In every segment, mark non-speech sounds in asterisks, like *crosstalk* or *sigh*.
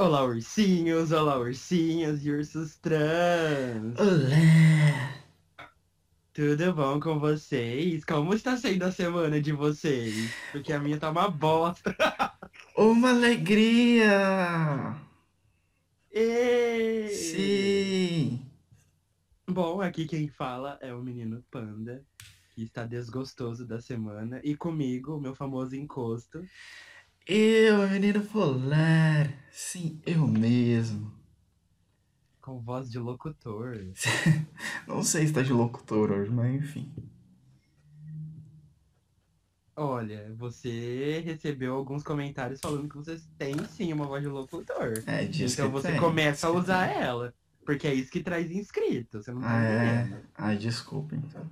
Olá, ursinhos, olá, ursinhas e ursos trans. Olá! Tudo bom com vocês? Como está sendo a semana de vocês? Porque a minha tá uma bosta. *laughs* Uma alegria! Ê! Sim! Bom, aqui quem fala é o menino Panda, que está desgostoso da semana. E comigo, meu famoso encosto. Eu, menino polar! Sim, eu mesmo. Com voz de locutor. *laughs* Não sei se tá de locutor hoje, mas enfim. Olha, você recebeu alguns comentários falando que você tem sim uma voz de locutor. É disso Então que você tem, começa a usar tem. ela. Porque é isso que traz inscrito. Você não tá Ah, é? entendendo. Ai, desculpa então.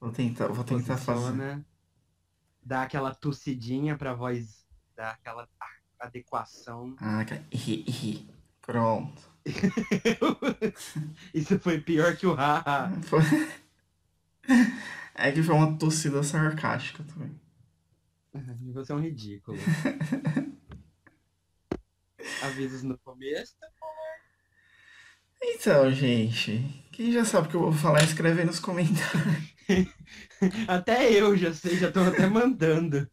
Vou tentar, vou tentar fazer. Posiciona, dá aquela tossidinha pra voz dar aquela adequação. Ah. Pronto. *laughs* Isso foi pior que o haha. Foi- É que foi uma tossida sarcástica também. Você é um ridículo. *laughs* Avisos no começo. Então, gente, quem já sabe o que eu vou falar, escreve aí nos comentários. *laughs* Até eu já sei, já tô até mandando.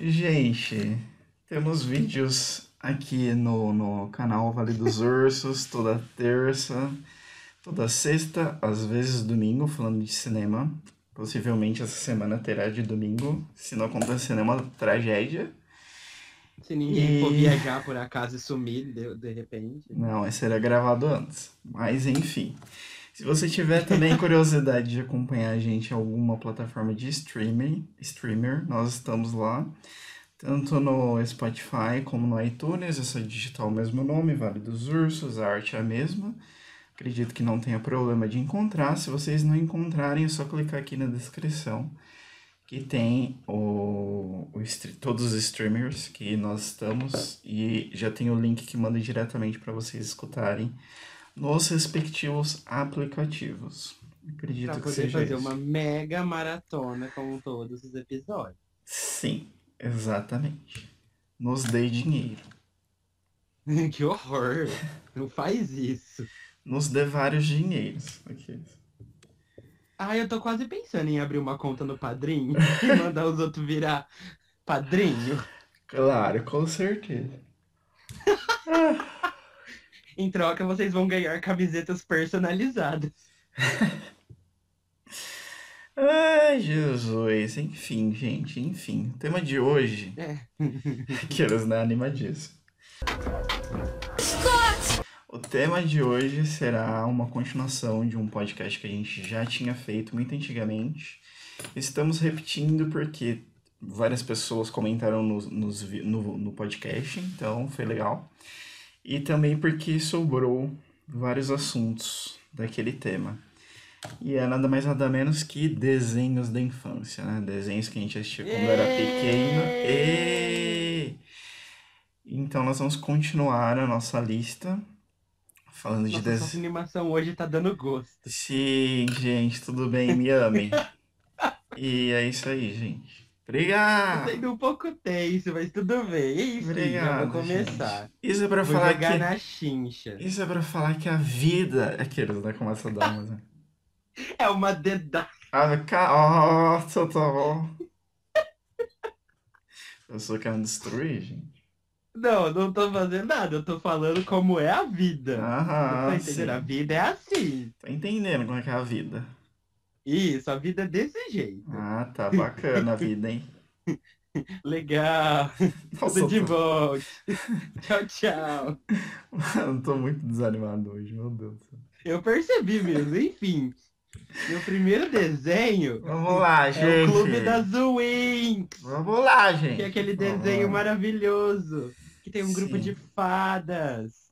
Gente, temos vídeos aqui no, no canal Vale dos Ursos, toda terça, toda sexta, às vezes domingo, falando de cinema. Possivelmente essa semana terá de domingo, se não acontecer nenhuma tragédia. Se ninguém for E- viajar por acaso e sumir de, de repente. Não, esse será gravado antes. Mas enfim. Se você tiver também curiosidade de acompanhar a gente em alguma plataforma de streaming, streamer, nós estamos lá. Tanto no Spotify como no iTunes, só digitar o mesmo nome, Vale dos Ursos, a arte é a mesma. Acredito que não tenha problema de encontrar. Se vocês não encontrarem, é só clicar aqui na descrição que tem o, o todos os streamers que nós estamos e já tem o link que manda diretamente para vocês escutarem nos respectivos aplicativos. Acredito Pra que poder seja fazer isso. uma mega maratona com todos os episódios. Sim, exatamente. Nos dê dinheiro. *laughs* que horror! Não faz isso. Nos dê vários dinheiros. Aqueles. Ah, eu tô quase pensando em abrir uma conta no padrinho *laughs* e mandar os outros virar padrinho. Claro, com certeza. *laughs* Em troca, vocês vão ganhar camisetas personalizadas. *laughs* Ai, Jesus. Enfim, gente, enfim. O tema de hoje. É. *laughs* Aqueles, né? Animadíssimo. O tema de hoje será uma continuação de um podcast que a gente já tinha feito muito antigamente. Estamos repetindo porque várias pessoas comentaram nos, nos no, no podcast, então foi legal. E também porque sobrou vários assuntos daquele tema. E é nada mais nada menos que desenhos da infância, né? Desenhos que a gente assistia quando era pequeno. E... Então nós vamos continuar a nossa lista falando de Nossa, essa desenhos. animação hoje tá dando gosto. Sim, gente, tudo bem? Me amem. *laughs* E é isso aí, gente. Obrigado! sendo um pouco tenso, mas tudo bem. Enfim, Obrigado, vou começar. gente. Isso é pra Vou falar jogar que na chincha. isso é para falar que a vida, aqueles, né, começa a dar uma *laughs* É uma dedada. Ah, ca... Nossa, tá bom. Eu só quero destruir, gente. Não, não tô fazendo nada. Eu tô falando como é a vida. Aham, tá entendendo? A sim. vida é assim. Tá entendendo como é que é a vida. Isso, a vida é desse jeito. Ah, tá bacana a vida, hein? *laughs* Legal. Nossa, Tudo de tô... bom. tchau, tchau. *laughs* eu tô muito desanimado hoje, meu Deus. Eu percebi mesmo. Enfim, meu primeiro desenho Vamos lá, é gente. o Clube das Winx. Vamos lá, gente. Que é aquele desenho maravilhoso. Que tem um grupo Sim. de fadas.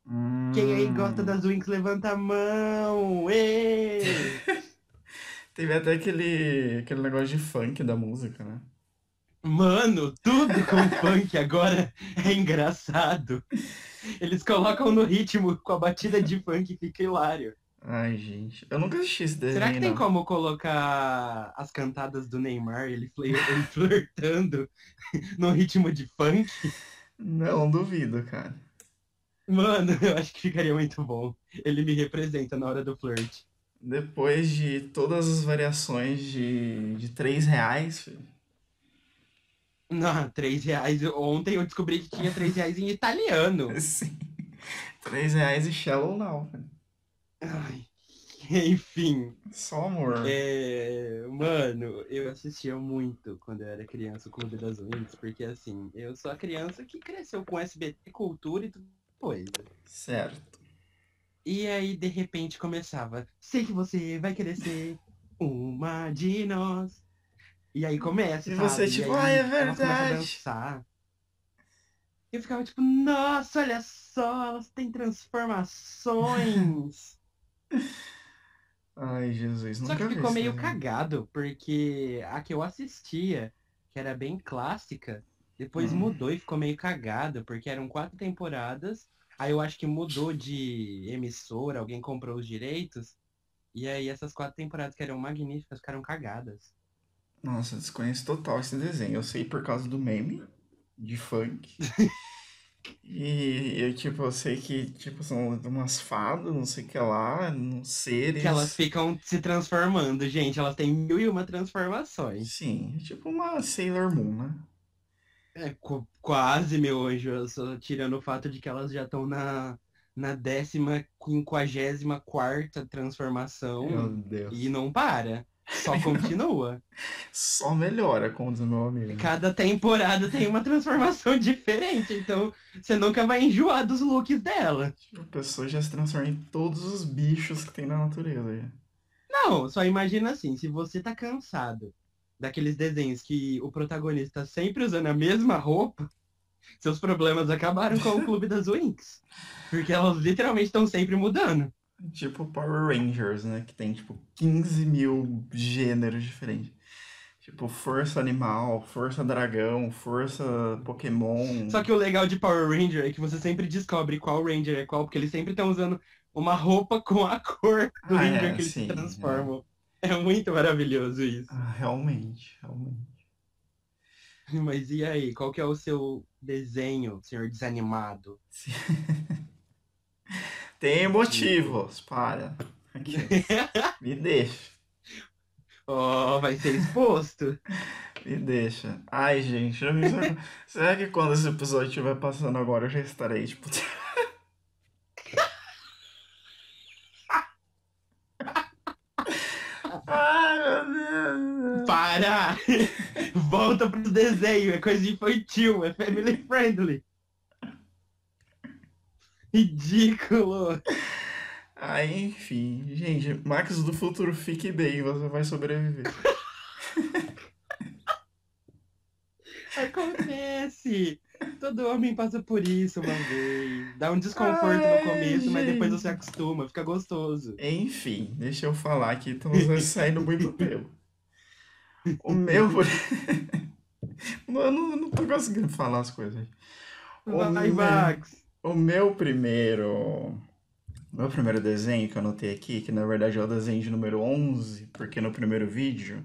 Quem aí gosta Hum, das Winx, levanta a mão. Ê! *laughs* Teve até aquele, aquele negócio de funk da música, né? Mano, tudo com *laughs* funk agora é engraçado. Eles colocam no ritmo com a batida de funk, fica hilário. Ai, gente. Eu nunca assisti esse desenho, Será que tem não. como colocar as cantadas do Neymar, ele, fle- ele *laughs* flertando no ritmo de funk? Não, duvido, cara. Mano, *laughs* eu acho que ficaria muito bom. Ele me representa na hora do flirt. Depois de todas as variações de, de 3 reais, filho. Não, 3 reais. Ontem eu descobri que tinha 3 reais em italiano. *laughs* Sim. 3 reais e Shallow Now, velho. Ai, enfim. Só amor. É, mano, eu assistia muito quando eu era criança o Clube das Wings, porque assim, eu sou a criança que cresceu com SBT, cultura e tudo coisa. Certo. E aí, de repente, começava, sei que você vai querer ser uma de nós. E aí começa, E sabe? você, E tipo, "Ai, é a verdade." dançar. Eu ficava tipo, nossa, olha só, elas têm transformações. Ai, Jesus, Só que ficou meio cagado, porque a que eu assistia, que era bem clássica, depois Hum. mudou e ficou meio cagado, porque eram quatro temporadas. Aí eu acho que mudou de emissora, alguém comprou os direitos. E aí essas quatro temporadas que eram magníficas ficaram cagadas. Nossa, desconheço total esse desenho. Eu sei por causa do meme de funk. *laughs* E eu, tipo, eu sei que, tipo, são umas fadas, não sei o que lá, uns seres. Que elas ficam se transformando, gente. Elas têm mil e uma transformações. Sim, tipo uma Sailor Moon, né? É, qu- quase, meu anjo. Eu só tirando o fato de que elas já estão na, na décima, quinquagésima quarta transformação. Meu Deus. E não para. Só *laughs* continua. Só melhora, como diz o meu amigo. Cada temporada tem uma transformação *laughs* diferente. Então você nunca vai enjoar dos looks dela. A pessoa já se transforma em todos os bichos que tem na natureza. Não, só imagina assim, se você tá cansado daqueles desenhos que o protagonista tá sempre usando a mesma roupa, seus problemas acabaram com o *laughs* Clube das Winx. Porque elas literalmente estão sempre mudando. Tipo Power Rangers, né? Que tem, tipo, 15 mil gêneros diferentes. Tipo, força animal, força dragão, força Pokémon. Só que o legal de Power Ranger é que você sempre descobre qual Ranger é qual, porque eles sempre estão usando uma roupa com a cor do Ah, Ranger é, que eles sim, se transformam. É. muito maravilhoso isso. Ah, realmente, realmente. *laughs* Mas e aí, qual que é o seu desenho, senhor desanimado? *laughs* Tem motivos, para. Aqui, *laughs* me deixa, oh, vai ser exposto? me deixa. Ai, gente, me... será que quando esse episódio estiver passando agora eu já estarei, tipo. Ai, meu Deus. Para! Volta pro desenho, é coisa infantil, é family friendly. Ridículo! Aí, enfim, gente, Max do futuro, fique bem, você vai sobreviver. Acontece! Todo homem passa por isso uma vez. Dá um desconforto Ai, no começo, mas depois você acostuma, fica gostoso. Enfim, deixa eu falar aqui, estamos saindo muito pelo. O meu. *laughs* eu não, não tô conseguindo falar as coisas. O Vai, meu- Max! O meu primeiro. O meu primeiro desenho que eu anotei aqui, que na verdade é o desenho de número 11, porque no primeiro vídeo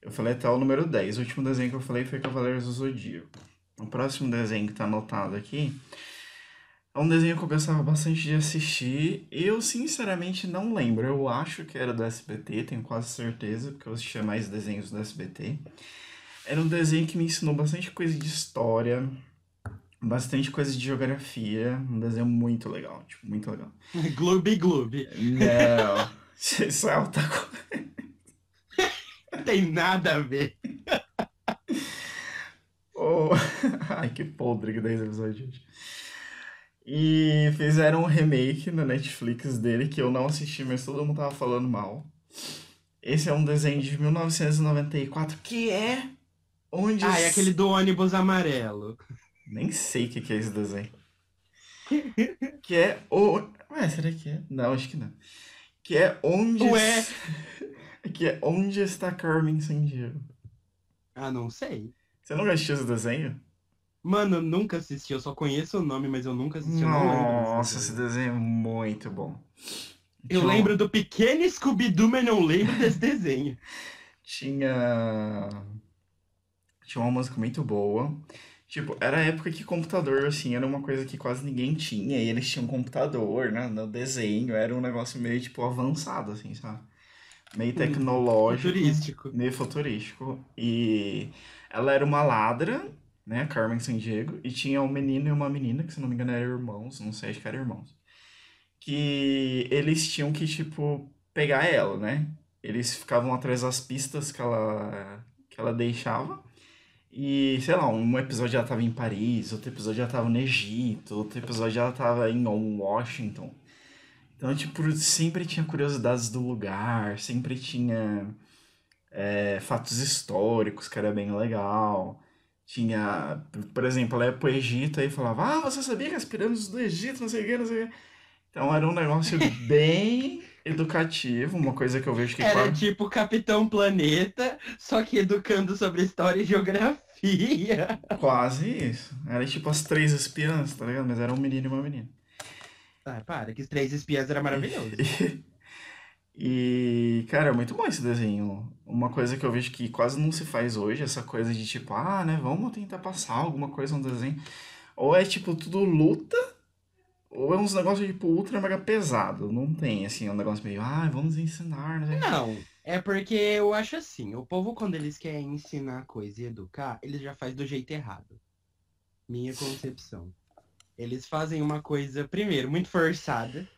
eu falei até o número 10. O último desenho que eu falei foi Cavaleiros do Zodíaco. O próximo desenho que tá anotado aqui é um desenho que eu gostava bastante de assistir. Eu sinceramente não lembro. Eu acho que era do SBT, tenho quase certeza, porque eu assistia mais desenhos do SBT. Era um desenho que me ensinou bastante coisa de história, bastante coisa de geografia. Um desenho muito legal, tipo, muito legal. *laughs* Gloob Gloob. Não, *laughs* isso é alta coisa. Não tem nada a ver. *laughs* Oh, Ai, que podre que 10 episódios, gente. E fizeram um remake na Netflix dele que eu não assisti, mas todo mundo tava falando mal. Esse é um desenho de 1994 que é onde. Ah, é aquele do ônibus amarelo. Nem sei o que que é esse desenho. que é o. Ué, será que é? Não, acho que não. Que é onde. Ué? *laughs* que é onde está Carmen Sandiego. Ah, não sei. Você nunca assistiu esse desenho? Mano, eu nunca assisti, eu só conheço o nome, mas eu nunca assisti, eu Nossa, esse desenho. é muito bom. Eu lembro do pequeno Scooby-Doo, mas não lembro desse desenho. Tinha. Tinha uma música muito boa. Tipo, era a época que computador, assim, era uma coisa que quase ninguém tinha, e eles tinham computador, né, no desenho, era um negócio meio, tipo, avançado, assim, sabe? Meio tecnológico. Futurístico. Meio futurístico. E ela era uma ladra, né, Carmen Sandiego, e tinha um menino e uma menina, que se não me engano eram irmãos, não sei, acho que eram irmãos. Que eles tinham que, tipo, pegar ela, né? Eles ficavam atrás das pistas que ela, que ela deixava. E, sei lá, um episódio ela tava em Paris, outro episódio ela tava no Egito, outro episódio ela tava em Washington. Então, tipo, sempre tinha curiosidades do lugar, sempre tinha é, fatos históricos, que era bem legal. Tinha, por exemplo, ela ia pro Egito e falava, ah, você sabia que as pirâmides do Egito, não sei o que, não sei o que. Então era um negócio *laughs* bem educativo, uma coisa que eu vejo que... Era quase- tipo Capitão Planeta, só que educando sobre história e geografia. *laughs* Quase isso. Era tipo as três espiãs, tá ligado? Mas era um menino e uma menina. Ah, para, que os três espiãs era maravilhoso. *laughs* E, cara, é muito bom esse desenho. Uma coisa que eu vejo que quase não se faz hoje, essa coisa de tipo, ah, né, vamos tentar passar alguma coisa no desenho. Ou é tipo tudo luta, ou é uns negócios tipo ultra mega pesado. Não tem, assim, um negócio meio, ah, vamos ensinar, né? Não, é porque eu acho assim, o povo quando eles querem ensinar coisa e educar, eles já fazem do jeito errado. Minha concepção. Eles fazem uma coisa, primeiro, muito forçada,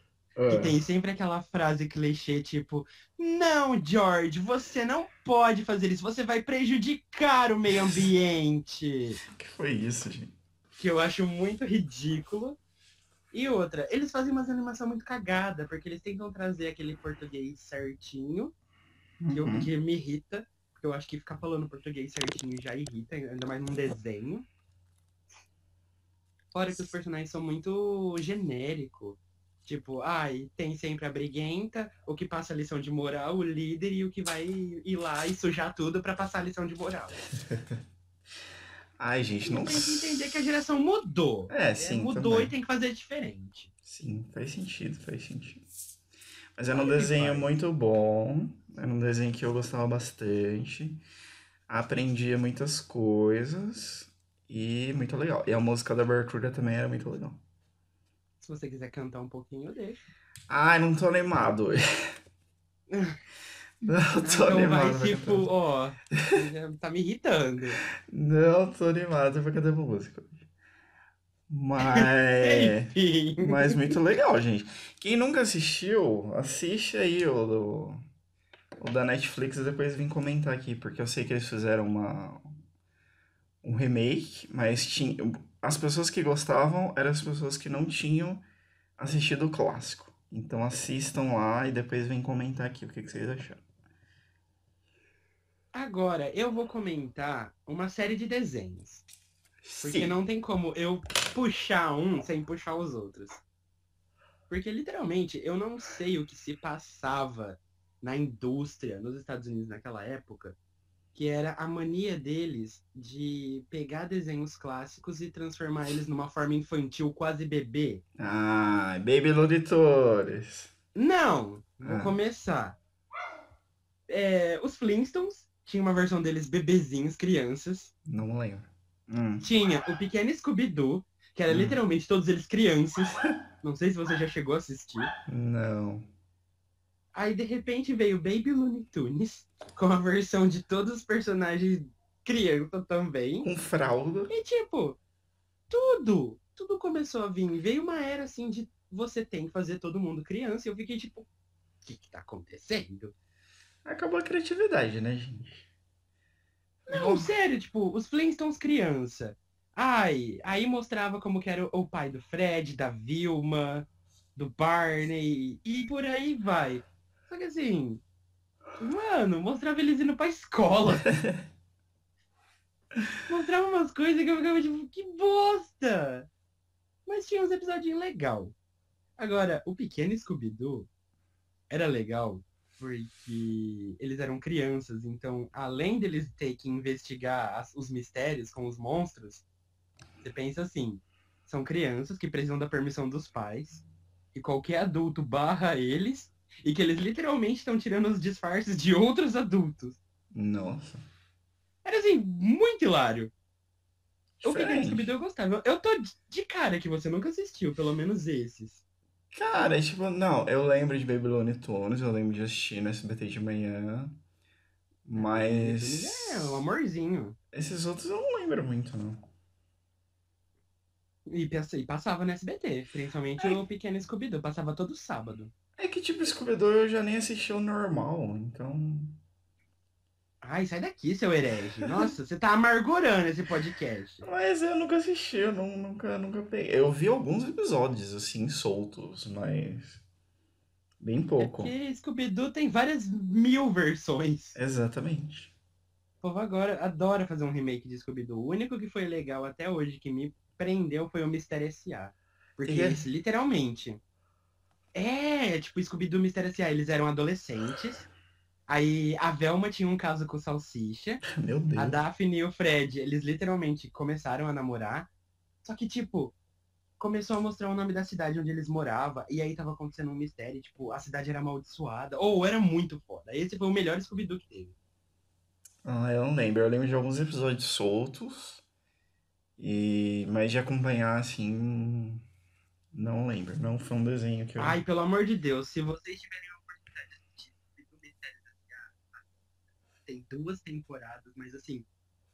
que Ah, tem sempre aquela frase clichê, tipo, não, George, você não pode fazer isso, você vai prejudicar o meio ambiente. *laughs* que foi isso, gente? que eu acho muito ridículo. E outra, eles fazem umas animação muito cagada, porque eles tentam trazer aquele português certinho, que, eu- Uhum. que me irrita, porque eu acho que ficar falando português certinho já irrita, ainda mais num desenho. Fora que os personagens são muito genérico. Tipo, ai, tem sempre a briguenta, o que passa a lição de moral, o líder e o que vai ir lá e sujar tudo pra passar a lição de moral. *laughs* Ai, gente, não. Tem que entender que a geração mudou. É, É, sim, mudou também. e tem que fazer diferente. Sim, faz sentido, faz sentido. Mas era um desenho muito bom, era um desenho que eu gostava bastante, aprendia muitas coisas e muito legal. E a música da abertura também era muito legal. Se você quiser cantar um pouquinho, eu deixo. Ai, não tô animado hoje. *laughs* Não tô então animado vai, tipo, ó, tá me irritando. Não tô animado pra cantar música hoje. Mas... Enfim. Mas muito legal, gente. Quem nunca assistiu, assiste aí o, do, o da Netflix e depois vem comentar aqui, porque eu sei que eles fizeram uma, um remake, mas tinha, as pessoas que gostavam eram as pessoas que não tinham assistido o clássico. Então assistam lá e depois vem comentar aqui o que, que vocês acharam. Agora, eu vou comentar uma série de desenhos. Porque Sim. não tem como eu puxar um sem puxar os outros. Porque literalmente eu não sei o que se passava na indústria nos Estados Unidos naquela época, que era a mania deles de pegar desenhos clássicos e transformar eles numa forma infantil, quase bebê. Ah, Baby Loditores. Não, vou Ah. começar. É, os Flintstones tinha uma versão deles bebezinhos, crianças. Não lembro. Hum. Tinha o pequeno Scooby-Doo, que era Hum. literalmente todos eles crianças. Não sei se você já chegou a assistir. Não. Aí de repente veio Baby Looney Tunes, com a versão de todos os personagens criança também. Com fralda. E tipo, tudo, tudo começou a vir. Veio uma era assim de você tem que fazer todo mundo criança. E eu fiquei tipo, o que que tá acontecendo? Acabou a criatividade, né, gente? Não, sério, tipo, os Flintstones criança. Ai, aí mostrava como que era o pai do Fred, da Vilma, do Barney, e por aí vai. Só que assim, mano, mostrava eles indo pra escola. *laughs* mostrava umas coisas que eu ficava tipo, que bosta! Mas tinha uns episódios legal. Agora, o pequeno Scooby-Doo era legal porque eles eram crianças, então além deles ter que investigar as- os mistérios com os monstros, você pensa assim, são crianças que precisam da permissão dos pais, e qualquer adulto barra eles, e que eles literalmente estão tirando os disfarces de outros adultos. Nossa. Era assim, muito hilário. O Pequeno Diferente. Scooby-Doo eu gostava. Eu tô de- cara que você nunca assistiu, pelo menos esses. Cara, tipo, não, eu lembro de Baby Looney Tunes, eu lembro de assistir no SBT de manhã, mas É, um amorzinho. esses outros eu não lembro muito, não. E, passa- e passava no SBT, principalmente Ai. o Pequeno Scooby-Doo, passava todo sábado. É que, tipo, Scooby-Doo eu já nem assisti o normal, então... Ai, sai daqui, seu herege. Nossa, você tá amargurando esse podcast. Mas eu nunca assisti, eu não- nunca, nunca peguei. Eu vi alguns episódios, assim, soltos, mas... Bem pouco. É porque Scooby-Doo tem várias mil versões. Exatamente. O povo agora adora fazer um remake de Scooby-Doo. O único que foi legal até hoje, que me prendeu, foi o Mistério S.A. Porque Que é? eles, literalmente... É, tipo, Scooby-Doo Mistério S.A. Eles eram adolescentes. Aí a Velma tinha um caso com o Salsicha. *laughs* Meu Deus. A Daphne e o Fred, eles literalmente começaram a namorar. Só que, tipo, começou a mostrar o nome da cidade onde eles moravam. E aí tava acontecendo um mistério. Tipo, a cidade era amaldiçoada. Ou era muito foda. Esse foi o melhor Scooby-Doo que teve. Ah, eu não lembro. Eu lembro de alguns episódios soltos. E... Mas de acompanhar, assim... Não lembro. Não foi um desenho que eu... Ai, pelo amor de Deus, se vocês tiverem a oportunidade de assistir Mistério da Cidade, tem duas temporadas, mas assim,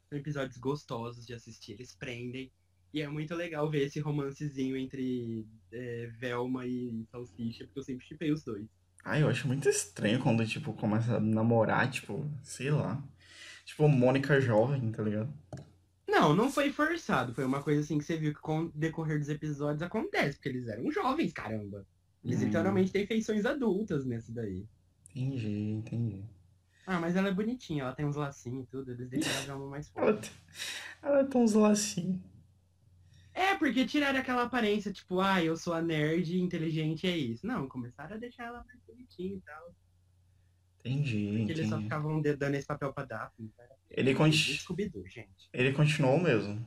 são episódios gostosos de assistir. Eles prendem. E é muito legal ver esse romancezinho entre é, Velma e Salsicha, porque eu sempre chipei os dois. Ai, eu acho muito estranho quando, tipo, começa a namorar, tipo... Sei lá. Tipo, Mônica jovem, tá ligado? Não, não foi forçado. Foi uma coisa assim que você viu que com o decorrer dos episódios acontece, porque eles eram jovens, caramba. Eles Hum. literalmente têm feições adultas nesse daí. Entendi, entendi. Ah, mas ela é bonitinha, ela tem uns lacinhos e tudo, eles deixam ela de uma mais *laughs* forte. ela tem uns lacinhos. É, porque tiraram aquela aparência, tipo, ah, eu sou a nerd inteligente é isso. Não, começaram a deixar ela mais bonitinha e tal. Entendi, Porque eles só entendi. ficavam dando esse papel pra Daphne. Cara. Ele, E conti... Scooby-Doo, gente. Ele continuou mesmo.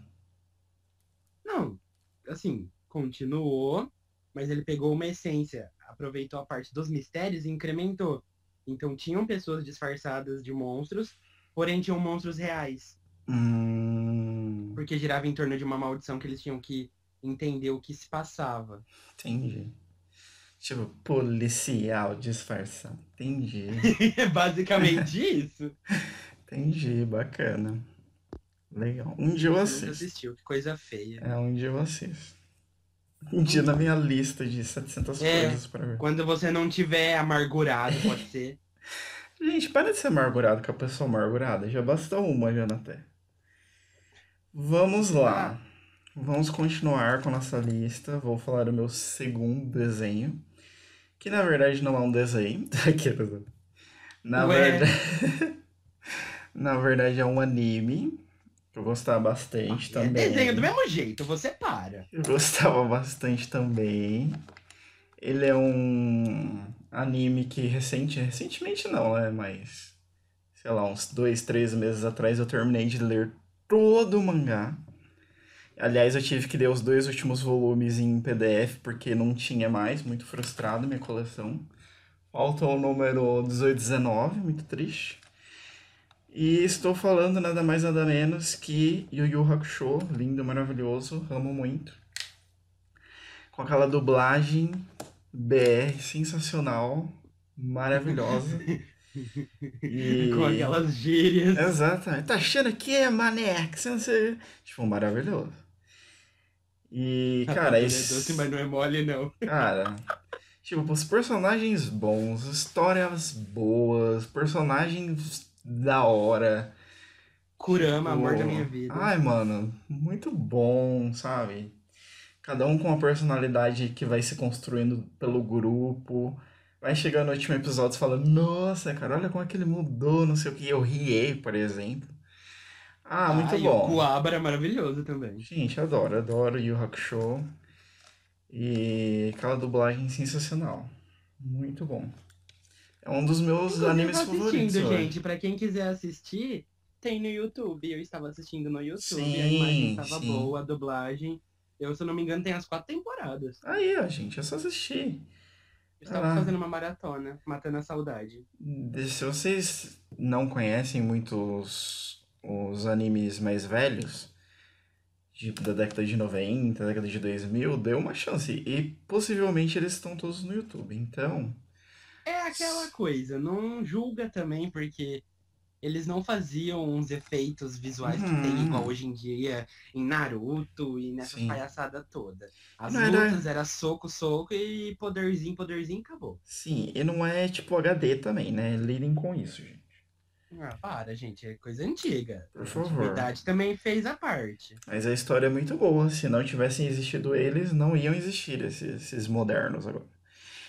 Não, assim, continuou, mas ele pegou uma essência, aproveitou a parte dos mistérios e incrementou. Então tinham pessoas disfarçadas de monstros, porém tinham monstros reais. Hum... Porque girava em torno de uma maldição que eles tinham que entender o que se passava. Entendi. Tipo, policial disfarçado. Entendi. É *laughs* basicamente isso. Entendi, bacana. Legal. Um dia eu assisto. assistiu, que coisa feia. É, um dia eu assisto. Um dia na minha lista de 700 É. coisas pra ver. Quando você não tiver amargurado, pode *laughs* ser. Gente, para de ser amargurado com a pessoa amargurada. Já basta uma já. Vamos lá. Vamos continuar com a nossa lista. Vou falar o meu segundo desenho. Que na verdade não é um desenho. *laughs* Na Ué. verdade. *laughs* na verdade é um anime. Que eu gostava bastante É também. desenho do mesmo jeito, você para. Eu gostava bastante também. Ele é um anime que recente, recentemente não, né? Mas, sei lá, uns dois, três meses atrás eu terminei de ler todo o mangá. Aliás, eu tive que ler os dois últimos volumes em PDF porque não tinha mais, muito frustrado minha coleção. Falta o número 1819, muito triste. E estou falando nada mais nada menos que Yu Yu Hakusho, lindo, maravilhoso, amo muito. Com aquela dublagem BR sensacional, maravilhosa. *laughs* E... Com aquelas gírias. Exatamente. Tá achando que é mané? Que você não sei... Tipo, maravilhoso. E, *laughs* cara, Ele é doce, mas não é mole, não. *laughs* Cara, tipo, os personagens bons, histórias boas, personagens da hora. Kurama, amor da Tipo, minha vida. Ai, mano, muito bom, sabe? Cada um com uma personalidade que vai se construindo pelo grupo. Vai chegar no último episódio falando, nossa, cara, olha como é que ele mudou, não sei o que. Eu riei, por exemplo. Ah, muito e o bom. Kuabara é maravilhoso também. Gente, adoro, adoro Yu Hakusho. E aquela dublagem sensacional. Muito bom. É um dos meus Inclusive, animes favoritos. gente. Pra quem quiser assistir, tem no YouTube. Eu estava assistindo no YouTube, Sim, a imagem estava sim. boa, a dublagem. Eu, se eu não me engano, tem as quatro temporadas. Aí, ó, gente, é só assistir. Eu estava Ah. fazendo uma maratona, matando a saudade. Se vocês não conhecem muito os, animes mais velhos, de, da década de 90, década de 2000, deu uma chance. E possivelmente eles estão todos no YouTube. Então. É aquela coisa, não julga também, porque eles não faziam uns efeitos visuais que tem Uhum. igual hoje em dia em Naruto e nessa Sim. palhaçada toda. As Não era- lutas era soco, soco e poderzinho, poderzinho, acabou. Sim, e não é tipo HD também, né? Lidem com isso, gente. Ah, para, gente, é coisa antiga. Por A favor. antiguidade também fez a parte. Mas a história é muito boa. Se não tivessem existido eles, não iam existir esses, esses modernos agora.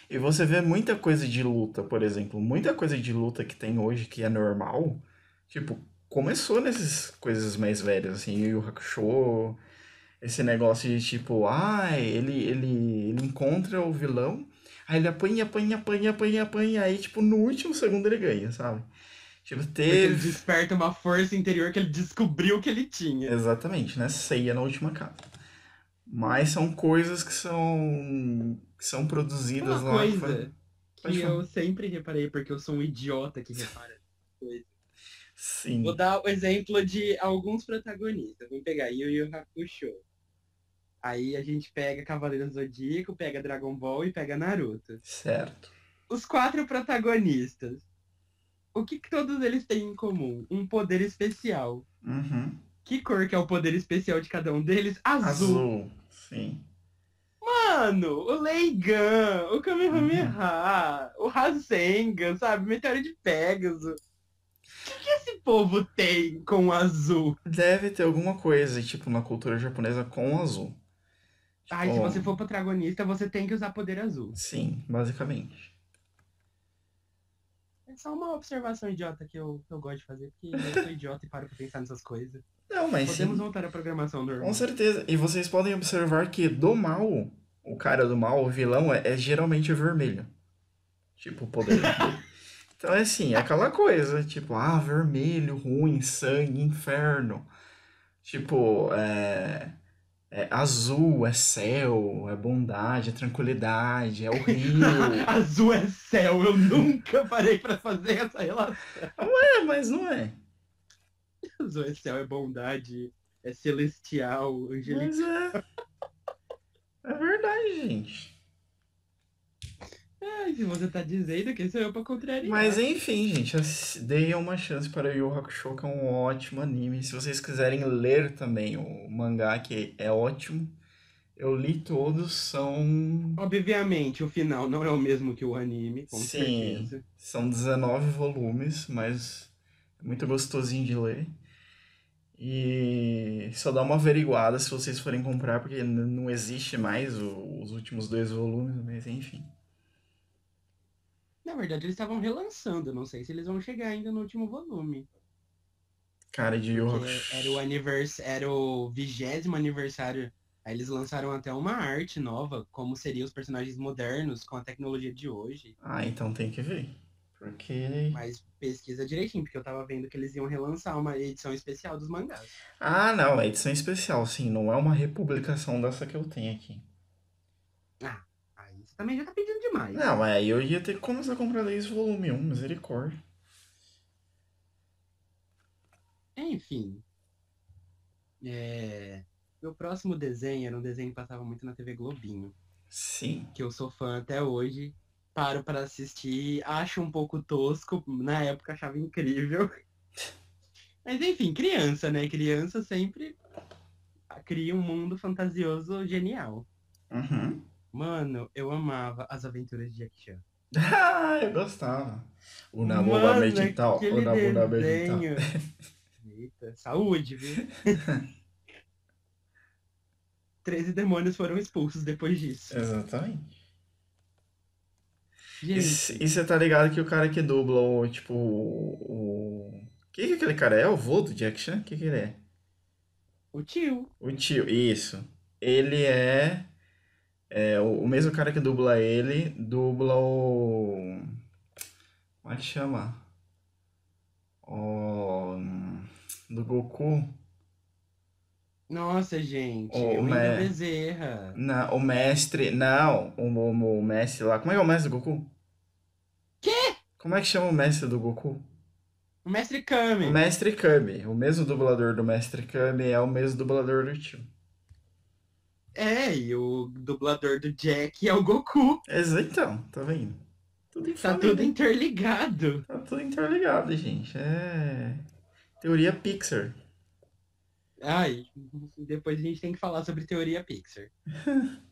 E você vê muita coisa de luta, por exemplo, muita coisa de luta que tem hoje que é normal, tipo, começou nessas coisas mais velhas, assim, Yu Yu Hakusho, esse negócio de tipo, ah, ele, ele, ele encontra o vilão, aí ele apanha, apanha, apanha, apanha, apanha, aí, tipo, no último segundo ele ganha, sabe? Tipo, Porque ele teve... desperta uma força interior que ele descobriu que ele tinha. Exatamente, né? Ceia na última casa. Mas são coisas que são que são produzidas Uma lá. coisa foi- que falar. eu sempre reparei, porque eu sou um idiota que repara coisas. Sim. Vou dar o exemplo de alguns protagonistas. Vamos pegar Yu Yu Hakusho. Aí a gente pega Cavaleiro Zodíaco, pega Dragon Ball e pega Naruto. Certo. Os quatro protagonistas. O que, que todos eles têm em comum? Um poder especial. Uhum. Que cor que é o poder especial de cada um deles? Azul. Azul. Sim. Mano, o Leigan, o Kamehameha, o Rasengan, sabe? Meteoro de Pegasus. O que, que esse povo tem com o azul? Deve ter alguma coisa, tipo, na cultura japonesa com azul. Ai, se Tipo, você for protagonista, você tem que usar poder azul. Sim, basicamente. Só uma observação idiota que eu, que eu gosto de fazer, porque eu sou idiota e paro pra pensar nessas coisas. Não, mas Podemos sim. voltar à programação normal. Com certeza. E vocês podem observar que do mal, o cara do mal, o vilão, é, é geralmente vermelho. Tipo, o poder. *laughs* então é assim, é aquela coisa, tipo, ah, vermelho, ruim, sangue, inferno. Tipo, é, é azul, é céu, é bondade, é tranquilidade, é o rio. *laughs* azul é céu, eu nunca parei pra fazer essa relação. é, mas não é. Azul é céu, é bondade, é celestial, angelical. Mas é. É verdade, gente. Ai, se você tá dizendo que sou eu pra contrariar. Mas enfim, gente, deem uma chance para Yu Yu Hakusho, que é um ótimo anime. Se vocês quiserem ler também o mangá, que é ótimo, eu li todos, são, Obviamente, o final não é o mesmo que o anime, com Sim. certeza. são 19 volumes, mas é muito gostosinho de ler. E só dá uma averiguada se vocês forem comprar, porque não existe mais o- os últimos dois volumes, mas enfim. Na verdade, eles estavam relançando, não sei se eles vão chegar ainda no último volume. Cara de Porque Hakusho. era o anivers... era o vigésimo aniversário. Aí eles lançaram até uma arte nova, como seriam os personagens modernos com a tecnologia de hoje. Ah, então tem que ver. Porque. Mas pesquisa direitinho, porque eu tava vendo que eles iam relançar uma edição especial dos mangás. Ah, não, é edição especial, sim, não é uma republicação dessa que eu tenho aqui. Você também já tá pedindo demais. Não, aí eu ia ter que começar a comprar desde o volume 1, misericórdia. Enfim. É... Meu próximo desenho era um desenho que passava muito na TV Globinho. Sim. Que eu sou fã até hoje. Paro pra assistir, acho um pouco tosco, na época achava incrível. *laughs* Mas enfim, criança, né? Criança sempre cria um mundo fantasioso genial. Uhum. Mano, eu amava as aventuras de Jack Chan. Ah, eu gostava. O Mano, Medital. O Naboba Medital. *laughs* Eita, saúde, viu? *laughs* Treze demônios foram expulsos depois disso. Exatamente. E Gente, você tá ligado que o cara que dubla o, tipo, o... o- que que aquele cara é? O vô do Jack Chan? O que que ele é? o tio. O tio, isso. Ele é, é o, o mesmo cara que dubla ele, dubla o. Como é que chama? O. Do Goku. Nossa, gente. O mas- Wendel Bezerra. O mestre. Não, o, o, o mestre lá. Como é que é o mestre do Goku? Quê? Como é que chama o mestre do Goku? O Mestre Kami. O mestre Kami. O mesmo dublador do mestre Kami é o mesmo dublador do tio. É, e o dublador do Jack é o Goku. Exa- Então, tá vendo? Tudo Tá tudo interligado. Tá tudo interligado, gente. É. Teoria Pixar. Ai, depois a gente tem que falar sobre teoria Pixar. *laughs*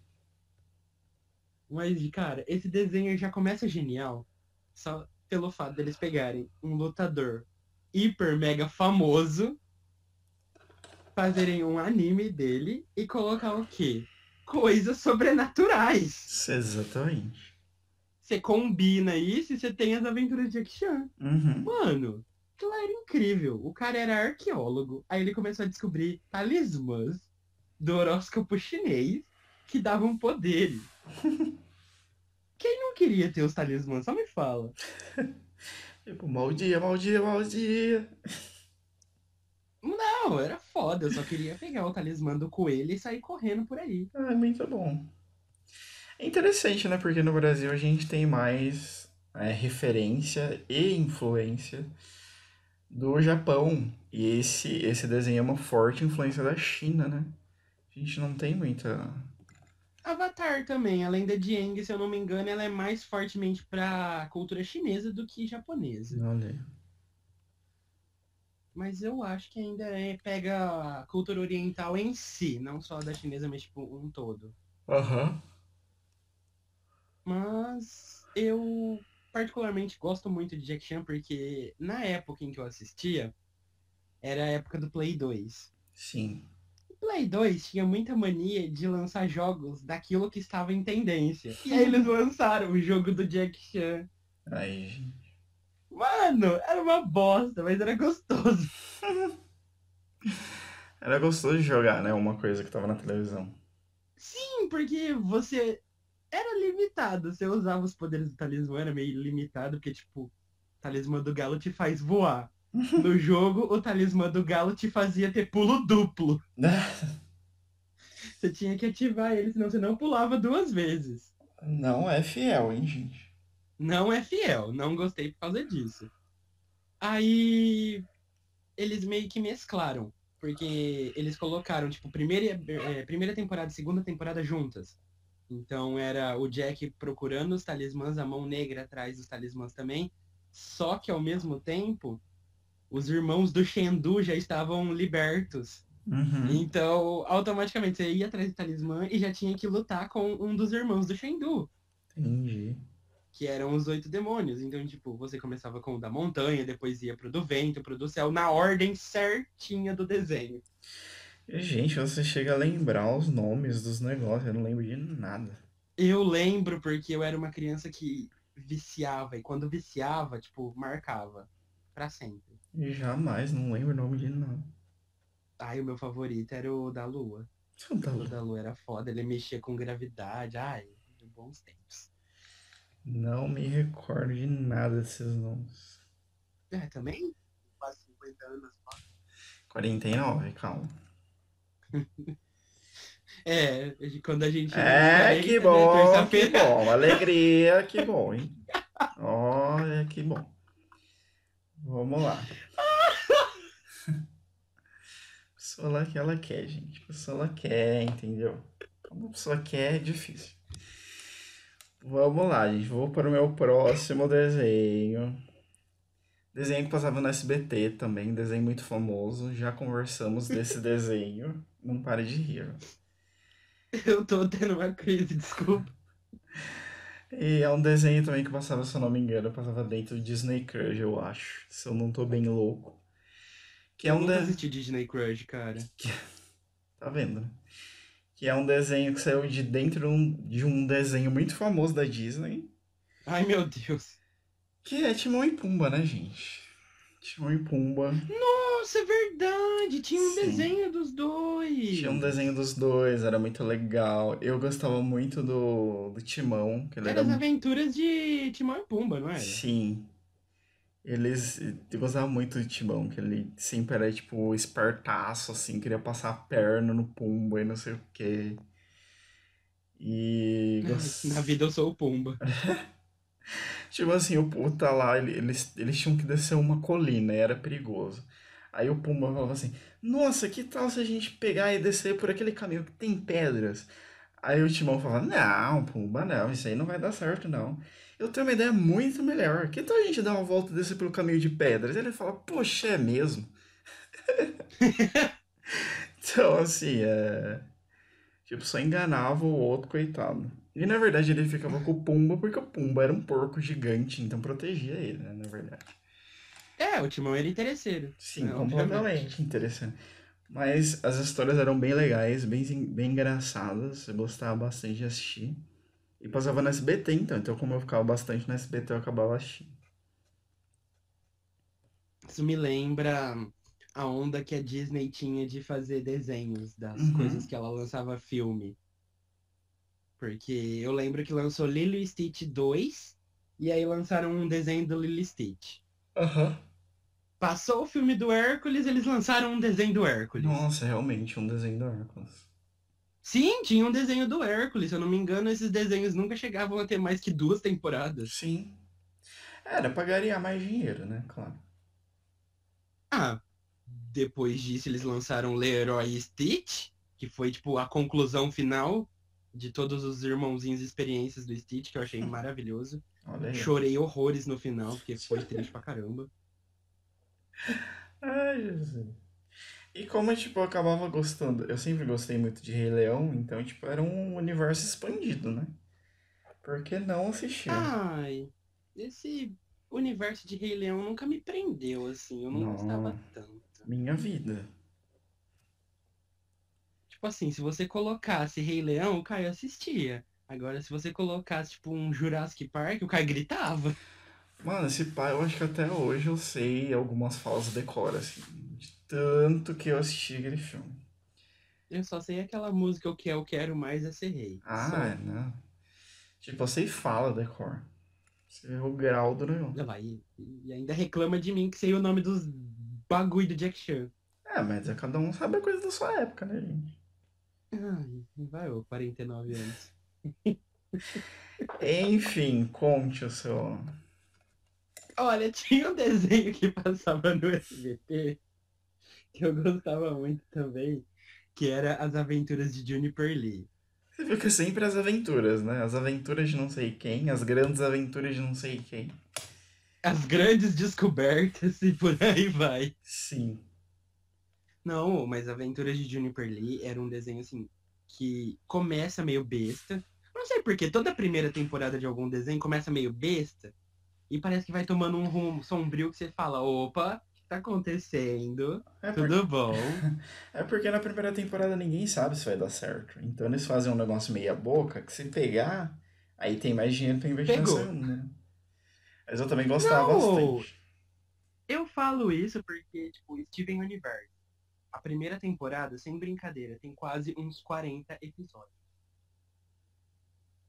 Mas, cara, esse desenho já começa genial só pelo fato deles pegarem um lutador hiper mega famoso, fazerem um anime dele e colocar o quê? Coisas sobrenaturais. Exatamente. Você combina isso e você tem as aventuras de Jack Chan. Uhum. Mano, aquilo era incrível. O cara era arqueólogo. Aí ele começou a descobrir talismãs do horóscopo chinês que davam poderes. *laughs* Quem não queria ter os talismãs? Só me fala. *laughs* Tipo, mau dia, mau dia, mau dia. Não, era foda. Eu só queria pegar o talismã do coelho e sair correndo por aí. Ah, muito bom. É interessante, né? Porque no Brasil a gente tem mais é, referência e influência do Japão. E esse, esse desenho é uma forte influência da China, né? A gente não tem muita. Avatar também, a lenda de Aang, se eu não me engano, ela é mais fortemente pra cultura chinesa do que japonesa. Olha. Mas eu acho que ainda é, pega a cultura oriental em si, não só da chinesa, mas tipo um todo. Aham. Mas eu particularmente gosto muito de Jack Chan porque na época em que eu assistia, era a época do Play 2. Sim. O Play 2 tinha muita mania de lançar jogos daquilo que estava em tendência. E aí eles lançaram o jogo do Jack Chan. Aí, gente. Mano, era uma bosta, mas era gostoso. *laughs* Era gostoso de jogar, né? Uma coisa que tava na televisão. Sim, porque você era limitado. Você usava os poderes do talismã, era meio limitado, porque, tipo, o talismã do galo te faz voar. No *laughs* jogo, o talismã do galo te fazia ter pulo duplo. *laughs* Você tinha que ativar ele, senão você não pulava duas vezes. Não é fiel, hein, gente? Não é fiel, não gostei por causa disso. Aí eles meio que mesclaram, porque eles colocaram, tipo, primeira, eh, primeira temporada e segunda temporada juntas. Então era o Jack procurando os talismãs, a mão negra atrás dos talismãs também. Só que ao mesmo tempo, os irmãos do Shendu já estavam libertos. Uhum. Então, automaticamente, você ia atrás do talismã e já tinha que lutar com um dos irmãos do Shendu Entendi. Que eram os oito demônios. Então, tipo, você começava com o da montanha, depois ia pro do vento, pro do céu, na ordem certinha do desenho. Gente, você chega a lembrar os nomes dos negócios, eu não lembro de nada. Eu lembro porque eu era uma criança que viciava, e quando viciava, tipo, marcava. Pra sempre. Jamais, não lembro o nome de nada. Ai, o meu favorito era o da lua. Tá O da lua era foda, ele mexia com gravidade. Ai, bons tempos. Não me recordo de nada desses nomes. É, também? Quase 50 anos. 49, calma. *laughs* É, quando a gente. É, que né, bom, que terça-feira. bom. *laughs* Alegria, que bom, hein? Olha, que bom. Vamos lá. A *laughs* pessoa lá que ela quer, gente. A pessoa ela quer, entendeu? Quando a pessoa quer, é difícil. Vamos lá, gente. Vou para o meu próximo desenho. Desenho que passava no SBT também, desenho muito famoso. Já conversamos desse *laughs* desenho. Não pare de rir. Eu tô tendo uma crise, desculpa. E é um desenho também que passava, se eu não me engano, passava dentro do Disney Crush, eu acho. Se eu não tô bem louco. Que é Eu um nunca desenho. Disney Crush, cara. *laughs* Tá vendo? Que é um desenho que saiu de dentro de um desenho muito famoso da Disney. Ai, meu Deus. Que é Timão e Pumba, né, gente? Timão e Pumba. Nossa, é verdade. Tinha um Sim. desenho dos dois. Tinha um desenho dos dois, era muito legal. Eu gostava muito do, do Timão, que ele Era era as aventuras de Timão e Pumba, não era? Sim. Eles. Eu gostava muito do Timão, que ele sempre era, tipo, espertaço, assim, queria passar a perna no Pumba e não sei o quê. E. Na vida eu sou o Pumba. *laughs* Tipo assim, o puta lá, ele- eles, eles tinham que descer uma colina e era perigoso. Aí o Pumba falava assim: Nossa, que tal se a gente pegar e descer por aquele caminho que tem pedras? Aí o Timão falava: Não, Pumba, não, isso aí não vai dar certo, não. Eu tenho uma ideia muito melhor. Que tal a gente dar uma volta e descer pelo caminho de pedras? Ele fala: Poxa, é mesmo. *laughs* então, assim, é. Tipo, só enganava o outro, coitado. E na verdade ele ficava com o Pumba porque o Pumba era um porco gigante, então protegia ele, né? Na verdade. É, o Timão era interesseiro. Sim, né, completamente interessante. Mas as histórias eram bem legais, bem, bem engraçadas. Eu gostava bastante de assistir. E passava no SBT, então. Então, como eu ficava bastante no SBT, eu acabava assistindo. Isso me lembra a onda que a Disney tinha de fazer desenhos das Uhum. coisas que ela lançava filme. Porque eu lembro que lançou Lilo e Stitch 2 e aí lançaram um desenho do Lilo e Stitch. Aham. Passou o filme do Hércules, eles lançaram um desenho do Hércules. Nossa, realmente, um desenho do Hércules. Sim, tinha um desenho do Hércules. Se eu não me engano, esses desenhos nunca chegavam a ter mais que duas temporadas. Sim. Era pra ganhar mais dinheiro, né? Claro. Ah, depois disso eles lançaram Leroy e Stitch, que foi tipo a conclusão final de todos os irmãozinhos e experiências do Stitch, que eu achei *laughs* maravilhoso. Chorei horrores no final, porque foi *laughs* triste pra caramba. Ai, Jesus. E como, tipo, eu acabava gostando, eu sempre gostei muito de Rei Leão, então, tipo, era um universo expandido, né? Por que não assistir? Ai, esse universo de Rei Leão nunca me prendeu, assim, eu não Não. gostava tanto. Minha vida. Tipo assim, se você colocasse Rei Leão, o Caio assistia. Agora, se você colocasse, tipo, um Jurassic Park, o Caio gritava. Mano, esse pai, eu acho que até hoje eu sei algumas falas decora, assim, tanto que eu assisti aquele filme. Eu só sei aquela música O que eu quero mais é ser rei. Ah, Só. é, não. Tipo, eu sei fala decor. Você vê o grau do. Olha lá, e, e ainda reclama de mim que sei o nome dos bagulho do Jack Chan. É, mas é, cada um sabe a coisa da sua época, né, gente? Ai, vai, ô, 49 anos. *laughs* Enfim, conte o seu. Olha, tinha um desenho que passava no SBT *laughs* que eu gostava muito também, que era As Aventuras de Juniper Lee. Você viu que é sempre as aventuras, né? As aventuras de não sei quem, as grandes aventuras de não sei quem. As grandes descobertas e por aí vai. Sim. Não, mas Aventuras de Juniper Lee era um desenho assim que começa meio besta. Não sei porquê, toda a primeira temporada de algum desenho começa meio besta e parece que vai tomando um rumo sombrio que você fala, opa, tá acontecendo? É, por- Tudo bom? *laughs* é porque na primeira temporada ninguém sabe se vai dar certo. Então eles fazem um negócio meia boca que se pegar, aí tem mais dinheiro pra investir Pegou. na segunda, né? Mas eu também gostava Não. bastante. Eu falo isso porque, tipo, Steven Universe. A primeira temporada, sem brincadeira, tem quase uns 40 episódios.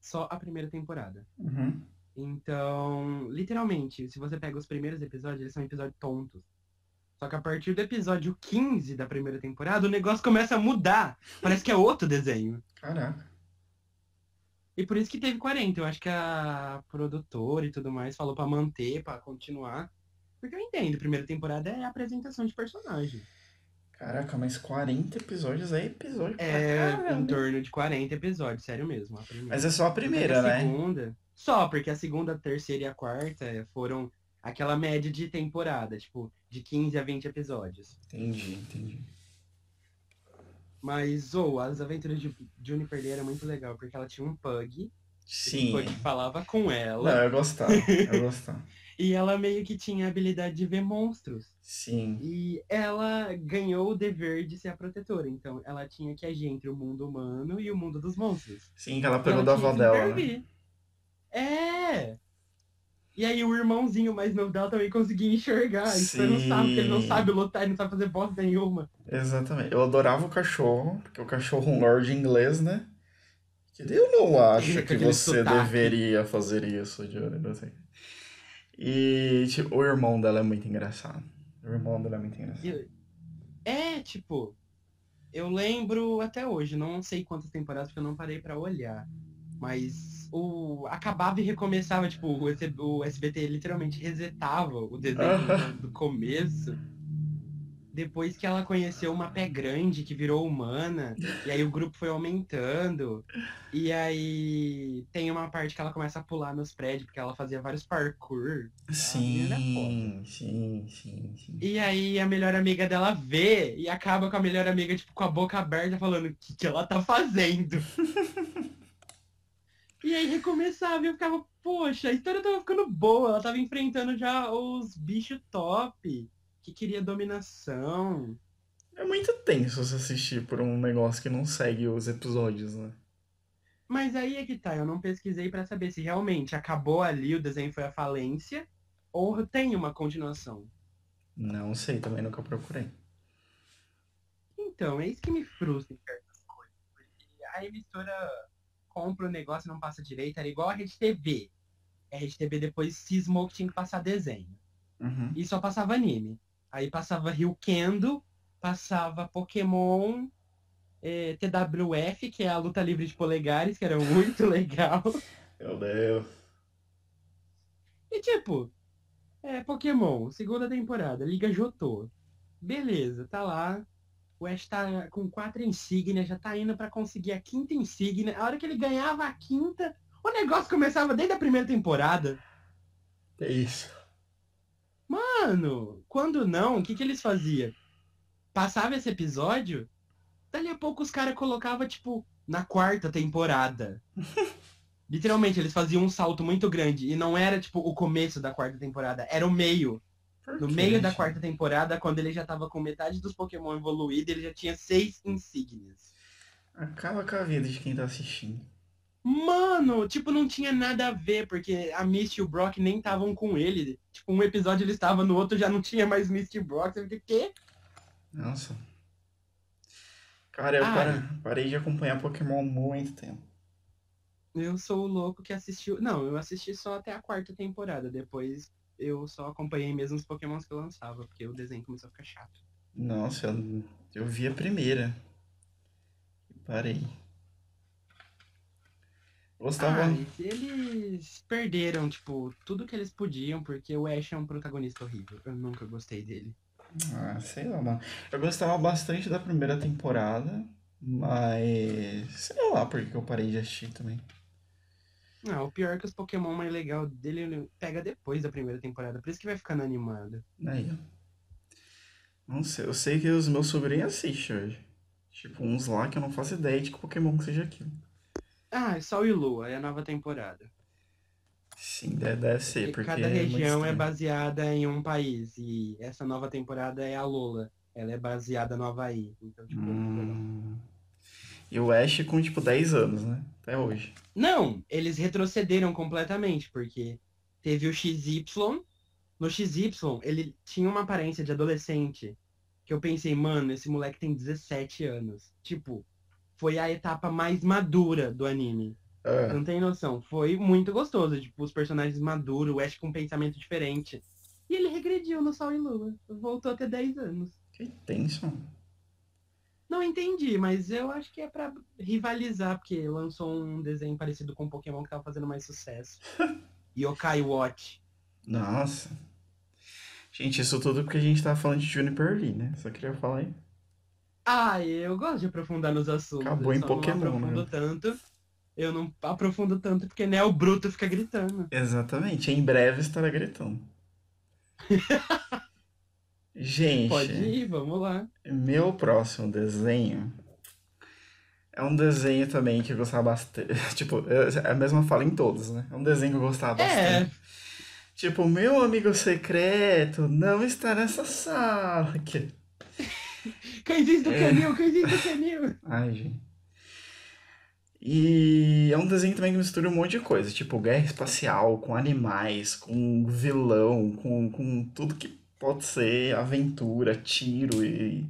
Só a primeira temporada. Uhum. Então, literalmente, se você pega os primeiros episódios, eles são episódios tontos. Só que a partir do episódio 15 da primeira temporada, o negócio começa a mudar. Parece que é outro desenho. Caraca. E por isso que teve 40. Eu acho que a produtora e tudo mais falou pra manter, pra continuar. Porque eu entendo, primeira temporada é a apresentação de personagem. Caraca, mas 40 episódios é episódio É caramba. em torno de 40 episódios, sério mesmo. A primeira. Mas é só a primeira, Porque a né? segunda, só, porque a segunda, a terceira e a quarta eh, foram aquela média de temporada, tipo, de 15 a 20 episódios. Entendi, entendi. Mas, ou, as aventuras de Juniper Lee era muito legal, porque ela tinha um pug, Sim. o pug falava com Não, ela, eu gostava, eu *laughs* gostava. e ela meio que tinha a habilidade de ver monstros. Sim. E ela ganhou o dever de ser a protetora, então ela tinha que agir entre o mundo humano e o mundo dos monstros. Sim, que ela pegou ela da avó que dela, né? É! E aí o irmãozinho mais novo dela também conseguia enxergar. Isso você não sabe, porque ele não Sim. sabe lutar, ele não sabe fazer bosta nenhuma. Exatamente. Eu adorava o cachorro, porque o cachorro é um lord inglês, né? Eu não acho que você sotaque. deveria fazer isso, Johnny, sei. E tipo, o irmão dela é muito engraçado. O irmão dela é muito engraçado. É, tipo, eu lembro até hoje, não sei quantas temporadas, porque eu não parei pra olhar. Mas o acabava e recomeçava, tipo, o o SBT literalmente resetava o desenho do começo. depois que ela conheceu uma pé grande que virou humana, e aí o grupo foi aumentando, e aí tem uma parte que ela começa a pular nos prédios, porque ela fazia vários parkour. Sim, sim, sim, sim. E aí a melhor amiga dela vê e acaba com a melhor amiga, tipo, com a boca aberta, falando o que, que ela tá fazendo. *laughs* e aí recomeçava e eu ficava, poxa, a história tava ficando boa, ela tava enfrentando já os bichos top que queria dominação. É muito tenso você assistir por um negócio que não segue os episódios, né? Mas aí é que tá, eu não pesquisei para saber se realmente acabou ali, o desenho foi a falência, ou tem uma continuação. Não sei, também nunca procurei. Então, é isso que me frustra em certas coisas. Porque a emissora compra o negócio e não passa direito, era igual a Rede TV. A Rede TV depois cismou que tinha que passar desenho. Uhum. E só passava anime. Aí passava Rio Kendo, passava Pokémon, é, TWF, que é a luta livre de polegares, que era *laughs* muito legal. Meu Deus. E tipo, é, Pokémon, segunda temporada, Liga Jotô. Beleza, tá lá. O Ash tá com quatro insígnias, já tá indo para conseguir a quinta insígnia. A hora que ele ganhava a quinta, o negócio começava desde a primeira temporada. É isso. Mano, quando não, o que, que eles faziam? Passava esse episódio, dali a pouco os caras colocavam, tipo, na quarta temporada. *laughs* Literalmente, eles faziam um salto muito grande. E não era, tipo, o começo da quarta temporada, era o meio. No meio da quarta temporada, quando ele já tava com metade dos Pokémon evoluídos, ele já tinha seis insígnias. Acaba com a vida de quem tá assistindo. Mano, tipo, não tinha nada a ver, porque a Misty e o Brock nem estavam com ele. Tipo, um episódio ele estava, no outro já não tinha mais Misty e Brock. Você fica, quê? Nossa. Cara, eu para- parei de acompanhar Pokémon há muito tempo. Eu sou o louco que assistiu. Não, eu assisti só até a quarta temporada. Depois eu só acompanhei mesmo os Pokémons que eu lançava, porque o desenho começou a ficar chato. Nossa, eu, eu vi a primeira. Parei. Gostava. Ah, eles perderam, tipo, tudo que eles podiam, porque o Ash é um protagonista horrível. Eu nunca gostei dele. Ah, sei lá, mano. Eu gostava bastante da primeira temporada, mas sei lá por que eu parei de assistir também. Ah, o pior é que os Pokémon mais legal dele ele pega depois da primeira temporada, por isso que vai ficando animado. Aí, ó. Não sei, eu sei que os meus sobrinhos assistem hoje. Tipo, uns lá que eu não faço ideia de que Pokémon que seja aquilo. Ah, é Sol e Lua, é a nova temporada. Sim, deve, deve ser, porque cada é região é baseada em um país, e essa nova temporada é a Lola. Ela é baseada no Havaí. Então, tipo. Hum. E o Ash com, tipo, 10 anos, né? Até hoje. Não, eles retrocederam completamente, porque teve o XY. No XY, ele tinha uma aparência de adolescente. Que eu pensei, mano, esse moleque tem 17 anos. Tipo, foi a etapa mais madura do anime. Ah, Não tem noção. Foi muito gostoso. Tipo, os personagens maduros, o Ash com um pensamento diferente. E ele regrediu no Sol e Lua. Voltou a ter 10 anos. que tenso. Não entendi, mas eu acho que é pra rivalizar, porque lançou um desenho parecido com Pokémon que tava fazendo mais sucesso. *laughs* Yokai Watch. Nossa. Gente, isso tudo porque a gente tava falando de Juniper Lee, né? Só queria falar aí. Ah, eu gosto de aprofundar nos assuntos. Acabou em Pokémon, não aprofundo né? tanto. Eu não aprofundo tanto porque né, o bruto fica gritando. Exatamente, em breve estará gritando. *laughs* Gente, Pode ir, vamos lá. meu próximo desenho é um desenho também que eu gostava bastante. *laughs* Tipo, é a mesma fala em todos, né? É um desenho que eu gostava É. bastante. Tipo, meu amigo secreto não está nessa sala. Que... *laughs* Cãezinhos do É. canil, cãezinhos do canil. *laughs* Ai, gente. E é um desenho também que mistura um monte de coisa, tipo guerra espacial, com animais, com vilão, com, com tudo que pode ser aventura, tiro e,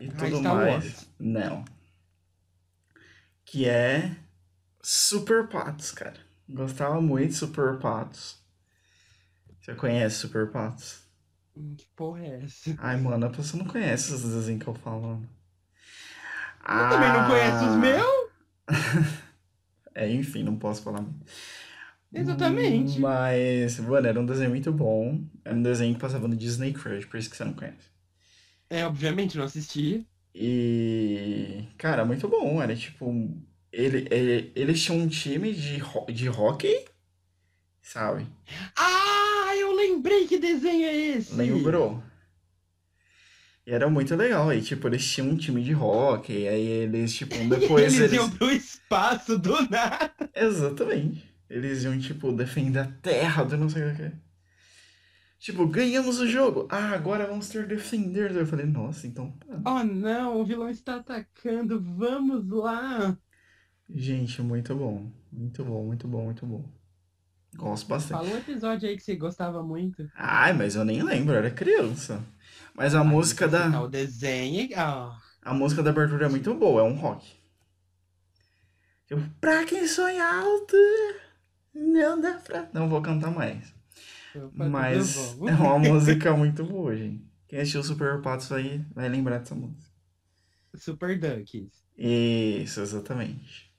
e Ah, tudo mais. Wars. Não. Que é Super Patos, cara. Gostava muito de Super Patos. Você conhece Super Patos? Hum, Que porra é essa? Ai, mano, a pessoa não conhece os desenhos que eu falo. mano. Eu também não conheço os Ah, meus? *laughs* É, enfim, não posso falar muito. Exatamente. Mas, mano, era um desenho muito bom. Era um desenho que passava no Disney Crush, por isso que você não conhece. É, obviamente, não assisti. E, cara, muito bom. Era tipo. Ele, ele, eles tinham um time de, de hockey, sabe? Ah, eu lembrei que desenho é esse! Lembrou? E era muito legal. Aí, tipo, eles tinham um time de hockey. Aí eles, tipo, *laughs* depois eles eles. iam pro espaço do nada. Exatamente. Eles iam, tipo, defender a terra do não sei o que. Tipo, ganhamos o jogo. Ah, agora vamos ter defender. Eu falei, nossa, então. tá. Oh não, o vilão está atacando, vamos lá! Gente, muito bom. Muito bom, muito bom, muito bom. Gosto bastante. Fala um episódio aí que você gostava muito. Ai, mas eu nem lembro, eu era criança. Mas a música Aí você da. O desenho. Ah, A música da abertura é muito boa, é um rock. Tipo, pra quem sonha alto, não dá pra. Não vou cantar mais. opa, Mas é uma música muito boa, gente. Quem assistiu Super Patos aí vai lembrar dessa música. Super Duckies. Isso, exatamente.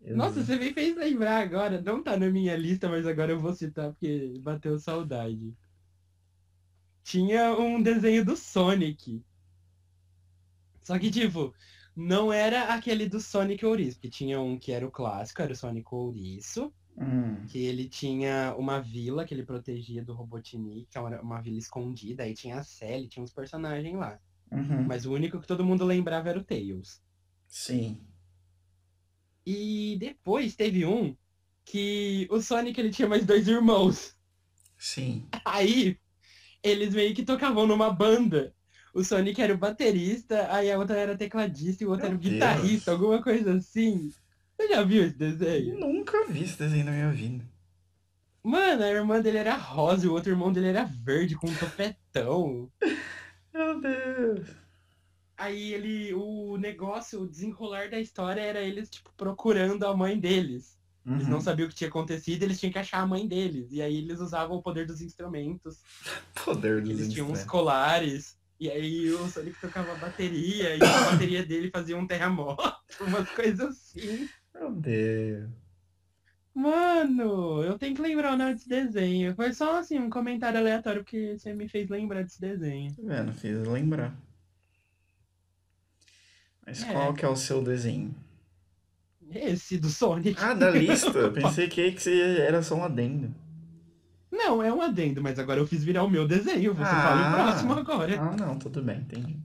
Nossa, você me fez lembrar agora. Não tá na minha lista, mas agora eu vou citar porque bateu saudade. Tinha um desenho do Sonic. Só que, tipo, não era aquele do Sonic Ouriço, porque tinha um que era o clássico, era o Sonic Ouriço, Hum, que ele tinha uma vila que ele protegia do Robotnik, que era uma vila escondida, aí tinha a Sally, tinha uns personagens lá. uhum. Mas o único que todo mundo lembrava era o Tails. Sim. E depois teve um que o Sonic ele tinha mais dois irmãos. Sim. Aí eles meio que tocavam numa banda. O Sonic era o baterista, aí a outra era tecladista e o outro Meu era o guitarrista, Deus. alguma coisa assim. Você já viu esse desenho? Nunca vi esse desenho na minha vida. Mano, a irmã dele era rosa e o outro irmão dele era verde com um topetão. *laughs* Meu Deus. Aí ele, o negócio, o desenrolar da história era eles, tipo, procurando a mãe deles. Eles não Uhum. sabiam o que tinha acontecido, eles tinham que achar a mãe deles. E aí eles usavam o poder dos instrumentos. *laughs* Poder dos Eles tinham uns instrumentos. colares. E aí o Sonic tocava bateria, e a bateria dele fazia um terremoto, *laughs* umas coisas assim. Meu Deus. Mano, eu tenho que lembrar o nome desse desenho. Foi só assim, um comentário aleatório que você me fez lembrar desse desenho. Tá vendo? Fiz lembrar. Mas É. qual que é o seu desenho? Esse do Sonic. Ah, da lista. Eu *laughs* Pensei que que era só um adendo. Não, é um adendo, mas agora eu fiz virar o meu desenho. Você Ah. fala o próximo agora. Ah, não, tudo bem, entendi.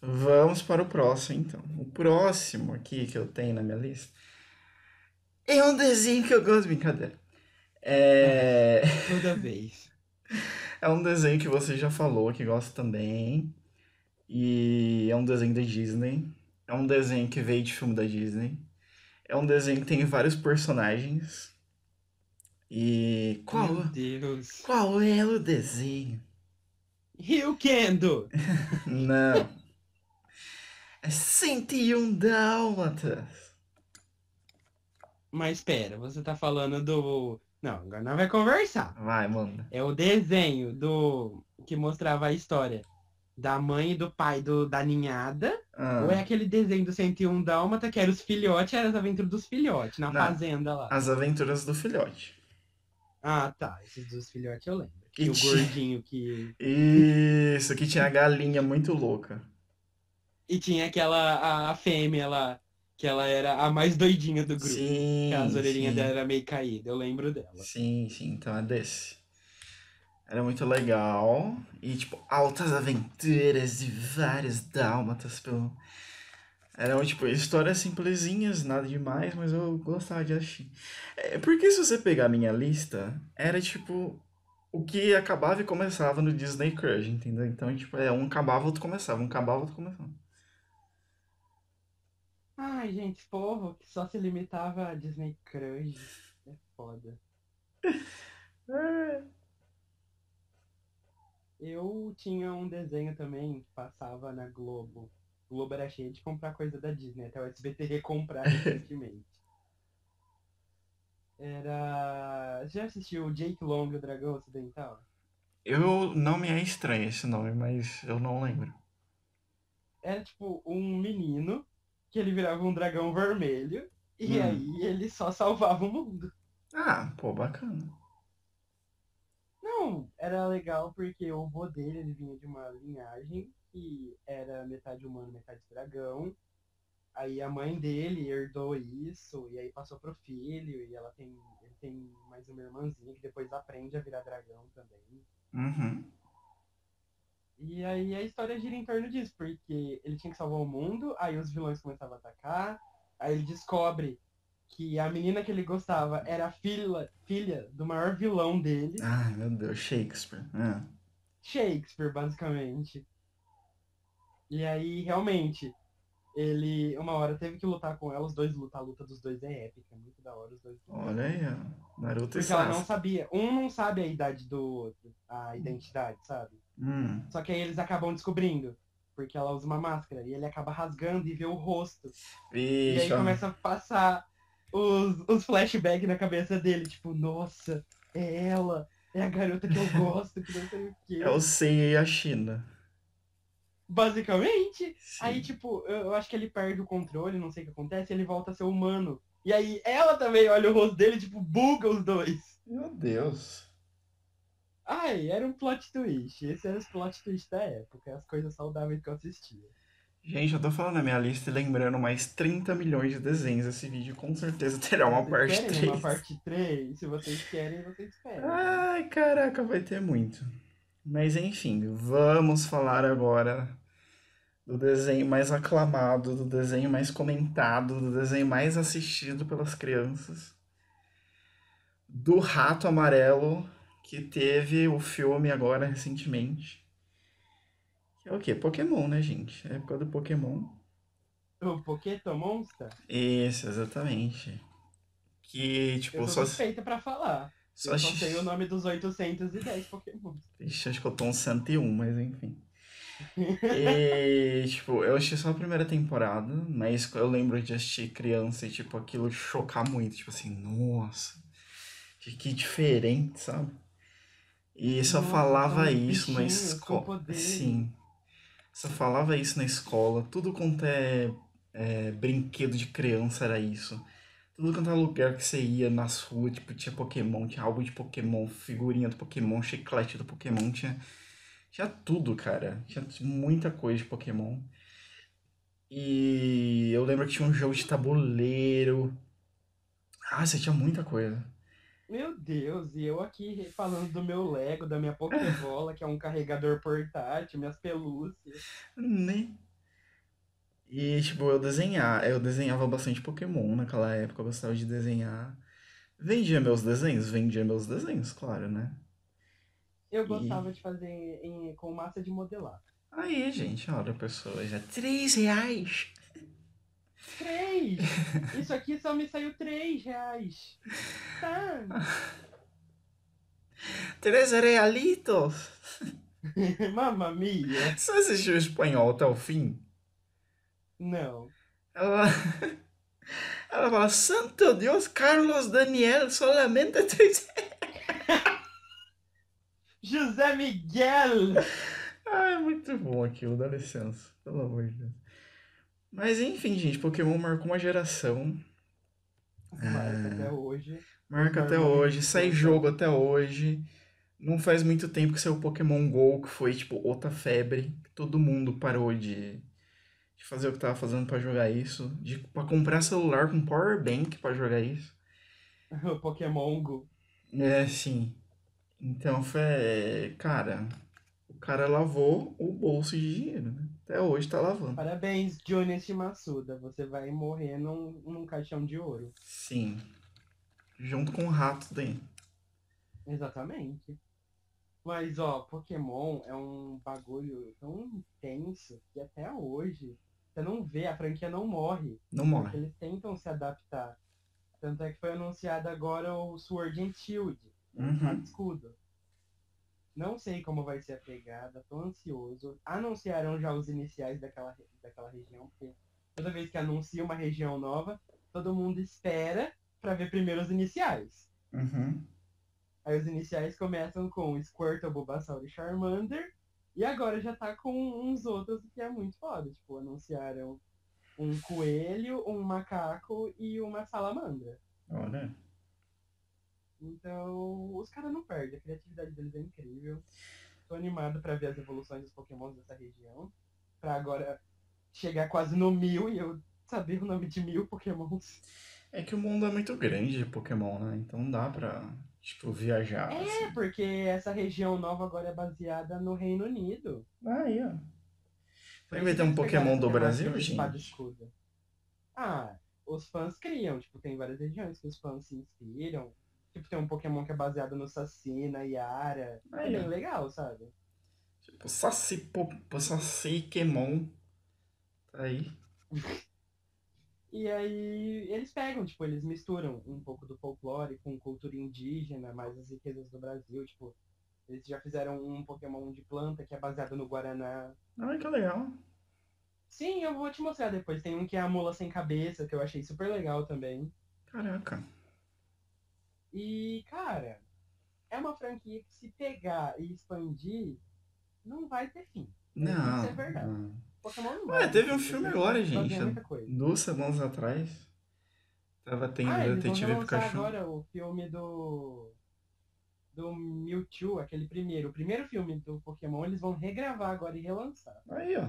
Vamos para o próximo, então. O próximo aqui que eu tenho na minha lista é um desenho que eu gosto de brincadeira. É, Toda vez. *laughs* é um desenho que você já falou que gosta também. E é um desenho da Disney. É um desenho que veio de filme da Disney. É um desenho que tem vários personagens. E qual, Meu Deus. qual é o desenho? Rio Kendo. *laughs* Não. É 101 Dálmatas. Mas espera, você tá falando do. Não, agora nós vai conversar. Vai, manda. É o desenho do. que mostrava a história da mãe e do pai do... da ninhada. Ah, Ou é aquele desenho do 101 Dálmata, que era os filhotes, era as aventuras dos filhotes, na Não. fazenda lá. As Aventuras do Filhote. Ah, tá. Esses dos filhotes eu lembro. Que E o tinha- gordinho que. Isso, que tinha a galinha muito louca. E tinha aquela. a, a fêmea lá, que ela era a mais doidinha do grupo. Sim, que as orelhinhas dela era meio caída, eu lembro dela. Sim, sim, então é desse. Era muito legal. E, tipo, altas aventuras de vários dálmatas pelo. Eram, tipo, histórias simplesinhas, nada demais, mas eu gostava de assistir. É, porque se você pegar a minha lista, era, tipo, o que acabava e começava no Disney Crush, entendeu? Então, tipo, é um acabava, outro começava, um acabava, outro começava. Ai, gente, povo que só se limitava a Disney Crush. É foda. É. *laughs* Eu tinha um desenho também que passava na Globo. O Globo era cheio de comprar coisa da Disney, até o SBT recomprar *laughs* recentemente. Era. Você já assistiu Jake Long e o Dragão Ocidental? Eu não me é estranho esse nome, mas eu não lembro. Era tipo um menino que ele virava um dragão vermelho e Hum. aí ele só salvava o mundo. Ah, pô, bacana. Não, Não, era legal porque o vô dele ele vinha de uma linhagem que era metade humano, metade dragão. Aí a mãe dele herdou isso, e aí passou pro filho, e ela tem. Ele tem mais uma irmãzinha que depois aprende a virar dragão também. Uhum. E aí a história gira em torno disso, porque ele tinha que salvar o mundo, aí os vilões começavam a atacar, aí ele descobre que a menina que ele gostava era filha, filha do maior vilão dele. Ai, meu Deus, Shakespeare. É. Shakespeare, basicamente. E aí, realmente, ele uma hora teve que lutar com ela, os dois lutam, a luta dos dois é épica, muito da hora os dois. Olha aí, ó. Naruto e Porque ela não Sasuke. sabia, um não sabe a idade do outro, a identidade, sabe? Hum. Só que aí eles acabam descobrindo, porque ela usa uma máscara, e ele acaba rasgando e vê o rosto. E aí começa a passar os, os flashbacks na cabeça dele, tipo, nossa, é ela, é a garota que eu gosto, que não sei o quê. É o Seiya e a China. Basicamente. Sim. Aí, tipo, eu, eu acho que ele perde o controle, não sei o que acontece, e ele volta a ser humano. E aí ela também olha o rosto dele, tipo, buga os dois. Meu Deus. Ai, era um plot twist. Esse era os plot twist da época, as coisas saudáveis que eu assistia. Gente, eu tô falando na minha lista e lembrando mais 30 milhões de desenhos. Esse vídeo com certeza terá uma Vocês parte querem 3. uma parte 3? Se vocês querem, vocês esperam. Ai, caraca, vai ter muito. Mas enfim, vamos falar agora do desenho mais aclamado, do desenho mais comentado, do desenho mais assistido pelas crianças. Do Rato Amarelo, que teve o filme agora recentemente. É o quê? Pokémon, né, gente? É época do Pokémon. O Pokémon Monster? Isso, exatamente. Que, tipo, Eu só. sou suspeita pra falar. Só Eu só sei o nome dos 810 Pokémon. Ixi, acho que eu tô um 101, mas enfim. E, tipo, eu assisti só a primeira temporada, mas eu lembro de assistir criança e, tipo, aquilo chocar muito. Tipo assim, nossa, que, que diferente, sabe? E só Nossa, falava isso na escola. Sim. Só falava isso na escola. Tudo quanto é, é brinquedo de criança era isso. Tudo quanto é lugar que você ia nas ruas, tipo, tinha Pokémon, tinha álbum de Pokémon, figurinha do Pokémon, chiclete do Pokémon, tinha, tinha tudo, cara. Tinha muita coisa de Pokémon. E eu lembro que tinha um jogo de tabuleiro. Ah, você tinha muita coisa. Meu Deus, e eu aqui falando do meu Lego, da minha Pokébola, que é um carregador portátil, minhas pelúcias. Né? E, tipo, eu desenhar, eu desenhava bastante Pokémon naquela época, eu gostava de desenhar. Vendia meus desenhos? Vendia meus desenhos, claro, né? Eu E- gostava de fazer em- com massa de modelar. Aí, gente, olha, pessoa, já três reais. Três! *laughs* Isso aqui só me saiu três reais. Tá. Três realitos. *laughs* Mamma mia. Você assistiu espanhol até o fim? Não. Ela, *laughs* ela fala, Santo Deus, Carlos Daniel, solamente três José Miguel! Ah, é muito bom aquilo, dá licença, pelo amor de Deus. Mas enfim, gente, Pokémon marcou uma geração. Marca até hoje. Marca até hoje, sai jogo até hoje. Não faz muito tempo que saiu o Pokémon GO, que foi tipo outra febre. Todo mundo parou de, de fazer o que tava fazendo pra jogar isso. De, pra comprar celular com power bank pra jogar isso. O *laughs* Pokémon Go. É, sim. Então foi. Cara, o cara lavou o bolso de dinheiro, né? Até hoje tá lavando. Parabéns, Johnny Shimatsuda. Você vai morrer num, num caixão de ouro. Sim. Junto com o rato dentro. Exatamente. Mas, ó, Pokémon é um bagulho tão intenso que até hoje você não vê, a franquia não morre. Não morre. eles tentam se adaptar. Tanto é que foi anunciado agora o Sword and Shield, Uhum. Escudo. Não sei como vai ser a pegada, tô ansioso. Anunciaram já os iniciais daquela, daquela região, porque toda vez que anuncia uma região nova, todo mundo espera pra ver primeiro os iniciais. Uhum. Aí os iniciais começam com Squirtle, Bulbasaur e Charmander. E agora já tá com uns outros que é muito foda. Tipo, anunciaram um coelho, um macaco e uma salamandra. Olha. Então, os caras não perdem. A criatividade deles é incrível. Tô animado pra ver as evoluções dos pokémons dessa região. Pra agora chegar quase no mil e eu saber o nome de mil pokémons. É que o mundo é muito grande de Pokémon, né? Então dá pra, tipo, viajar. É, assim. porque essa região nova agora é baseada no Reino Unido. Aí, ó. Vai ter um Pokémon do Brasil, gente? Ah, os fãs criam, tipo, tem várias regiões que os fãs se inspiram. Tipo, tem um Pokémon que é baseado no Saci, na Yara. É bem legal, sabe? Tipo, Saci, po, Saci Pokémon. Tá aí. E aí eles pegam, tipo, eles misturam um pouco do folclore com cultura indígena, mais as riquezas do Brasil, tipo, eles já fizeram um Pokémon de planta que é baseado no Guaraná. Ai, que legal. Sim, eu vou te mostrar depois. Tem um que é a mula sem cabeça, que eu achei super legal também. Caraca. E, cara, é uma franquia que se pegar e expandir, não vai ter fim. Não. Isso é verdade. não. Pokémon não Ué, teve um filme agora, gente. Duas semanas atrás. Tava tendo Ah, Detetive Pikachu. agora o filme do. Do Mewtwo, aquele primeiro. O primeiro filme do Pokémon, eles vão regravar agora e relançar. Aí, ó.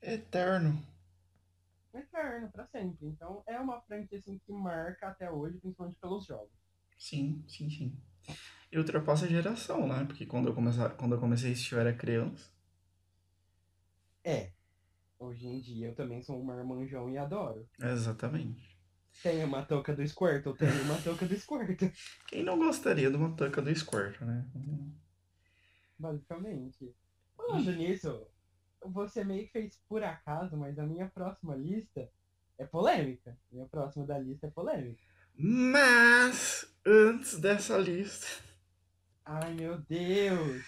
Eterno. Eterno, pra sempre. Então é uma franquia assim que marca até hoje, principalmente pelos jogos. Sim, sim, sim. E ultrapassa a geração, né? Porque quando eu, começar, quando eu comecei a assistir eu era criança. É. Hoje em dia eu também sou um marmanjão e adoro. Exatamente. Tem uma touca do Squirtle? Tem uma touca do Squirtle. *laughs* Quem não gostaria de uma toca do Squirtle, né? Basicamente. Falando nisso, você meio que fez por acaso, mas a minha próxima lista é polêmica. Minha próxima da lista é polêmica. Mas, antes dessa lista, Ai meu Deus!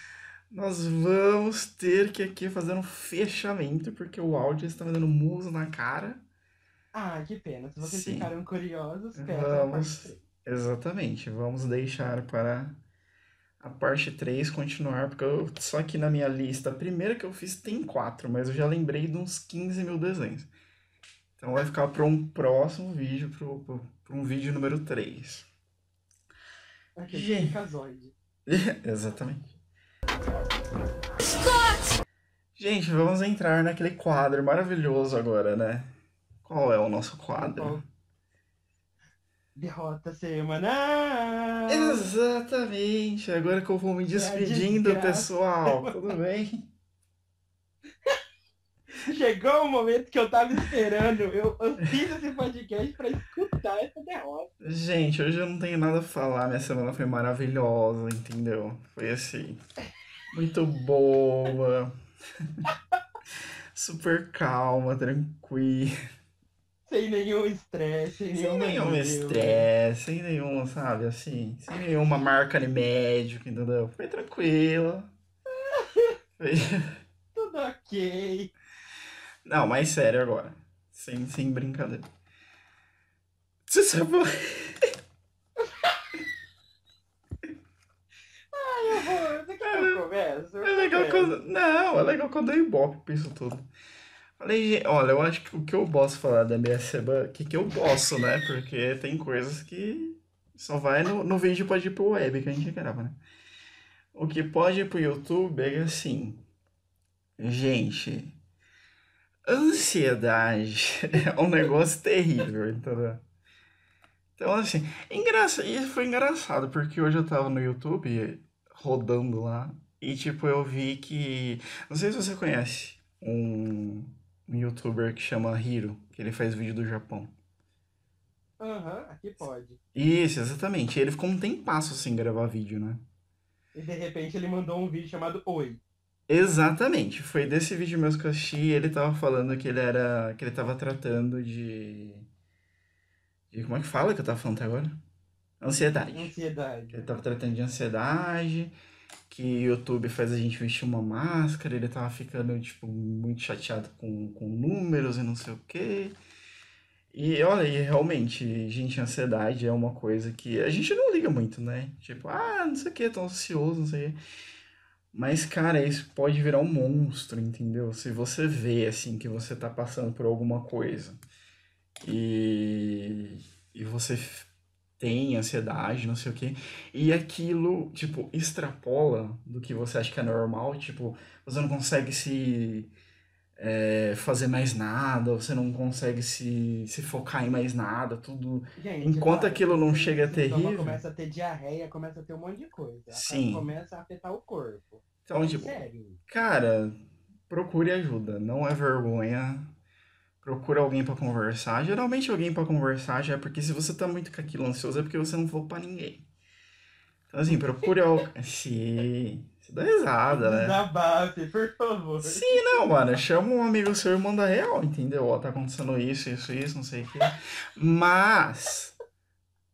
nós vamos ter que aqui fazer um fechamento, porque o áudio está me dando muso na cara. Ah, que pena. Se vocês Sim. ficaram curiosos, peça a parte Vamos. 3. Exatamente, vamos deixar para a parte 3 continuar, porque eu, só que na minha lista, a primeira que eu fiz tem quatro, mas eu já lembrei de uns 15 mil desenhos. Então vai ficar para um próximo vídeo, para um vídeo número 3. Aquele Gente. casoide. *laughs* Exatamente. Gente, vamos entrar naquele quadro maravilhoso agora, né? Qual é o nosso quadro? Derrota semanal! Exatamente, agora que eu vou me despedindo, desgraça. pessoal, *laughs* tudo bem? Chegou o momento que eu tava esperando. Eu, eu fiz esse podcast pra escutar essa derrota. Gente, hoje eu não tenho nada a falar, minha semana foi maravilhosa, entendeu? Foi assim, muito boa, *laughs* super calma, tranquila, Sem nenhum estresse, sem, sem nenhum estresse, sem nenhum, sabe, assim, sem nenhuma marca de médico, entendeu? Foi tranquila. *laughs* Foi... Tudo ok. Não, mas sério agora, sem, sem brincadeira. Você sabe... Ai, eu vou. Você quer que eu comece? Eu É legal começo. quando. Não, é legal quando eu ibope pra isso tudo. Falei, "Gente, olha, eu acho que o que eu posso falar da minha semana. Que, que eu posso, né? Porque tem coisas que só vai no, no vídeo pode ir pro web que a gente grava, né? O que pode ir pro YouTube é assim. Gente, ansiedade *laughs* é um negócio terrível, entendeu? Então, assim, engraça... e foi engraçado, porque hoje eu tava no YouTube rodando lá e, tipo, eu vi que. Não sei se você conhece um, um youtuber que chama Hiro, que ele faz vídeo do Japão. Aham, aqui pode. Isso, exatamente. Ele ficou um tempasso sem gravar vídeo, né? E de repente ele mandou um vídeo chamado Oi. Exatamente. Foi desse vídeo mesmo que eu assisti e ele tava falando que ele era. que ele tava tratando de. de como é que fala que eu tava falando até agora? Ansiedade. Ansiedade. Ele tava tratando de ansiedade, que o YouTube faz a gente vestir uma máscara, ele tava ficando, tipo, muito chateado com, com números e não sei o quê. E olha, e realmente, gente, ansiedade é uma coisa que a gente não liga muito, né? Tipo, ah, não sei o que, tô ansioso, não sei o quê. Mas, cara, isso pode virar um monstro, entendeu? Se você vê, assim, que você tá passando por alguma coisa e, e você tem ansiedade, não sei o quê. E aquilo, tipo, extrapola do que você acha que é normal. Tipo, você não consegue se é, fazer mais nada, você não consegue se, se focar em mais nada, tudo. Gente, Enquanto claro, aquilo não chega a terrível. Começa a ter diarreia, começa a ter um monte de coisa. Sim. Começa a afetar o corpo. Então, É tipo, sério. cara, procure ajuda, não é vergonha. Procura alguém pra conversar. Geralmente alguém pra conversar já é porque se você tá muito com aquilo ansioso é porque você não falou pra ninguém. Então assim, procure alguém. *laughs* Sim. Você dá risada, né? Desabafe, por favor. Sim, não, mano. Chama um amigo seu e manda real, entendeu? Ó, tá acontecendo isso, isso, isso, não sei o quê. Mas,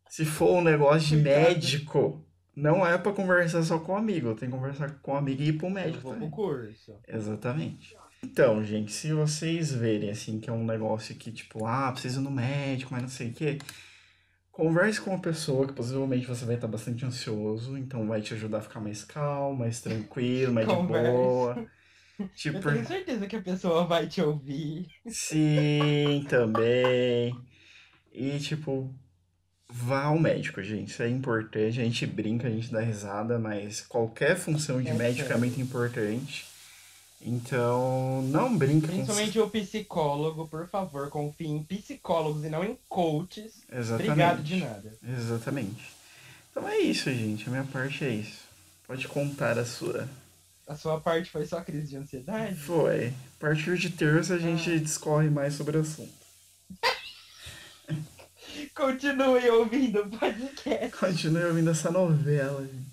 se for um negócio de Cuidado. médico, não é pra conversar só com o amigo. Tem que conversar com o amigo e ir pro Eu médico vou pro também. curso. Exatamente. Então, gente, se vocês verem, assim, que é um negócio que, tipo, ah, preciso ir no médico, mas não sei o quê, converse com uma pessoa que possivelmente você vai estar bastante ansioso, então vai te ajudar a ficar mais calmo, mais tranquilo, mais de Converse. boa. *laughs* Eu Tipo, tenho certeza que a pessoa vai te ouvir. sim, também. E, tipo, vá ao médico, gente. Isso é importante. A gente brinca, a gente dá risada, mas qualquer função de É médico é muito importante. Então, não brinca com Principalmente o psicólogo, por favor, confie em psicólogos e não em coaches. Exatamente. Obrigado de nada. Exatamente. Então é isso, gente. A minha parte é isso. Pode contar a sua. A sua parte foi só crise de ansiedade? Foi. A partir de terça a gente Ah. discorre mais sobre o assunto. *laughs* Continue ouvindo o podcast. Continue ouvindo essa novela, gente.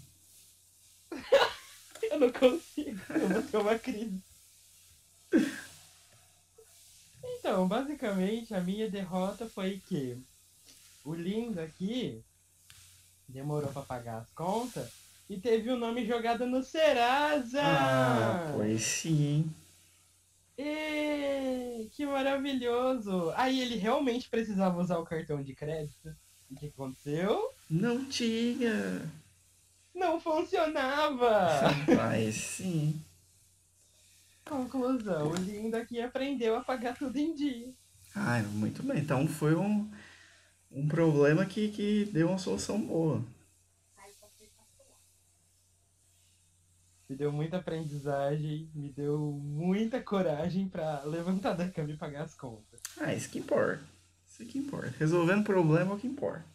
Eu não consigo. Eu vou ter uma crise. Então, basicamente, a minha derrota foi que o lindo aqui demorou pra pagar as contas e teve o nome jogado no Serasa! Ah, pois sim. Ê, que maravilhoso! Aí ele realmente precisava usar o cartão de crédito. O que aconteceu? Não tinha. Não funcionava! Mas sim. Conclusão, o lindo aqui aprendeu a pagar tudo em dia. Ai, muito bem. Então foi um, um problema que, que deu uma solução boa. Me deu muita aprendizagem, me deu muita coragem pra levantar da cama e pagar as contas. Ah, isso que importa. Isso que importa. Resolvendo problema é o que importa.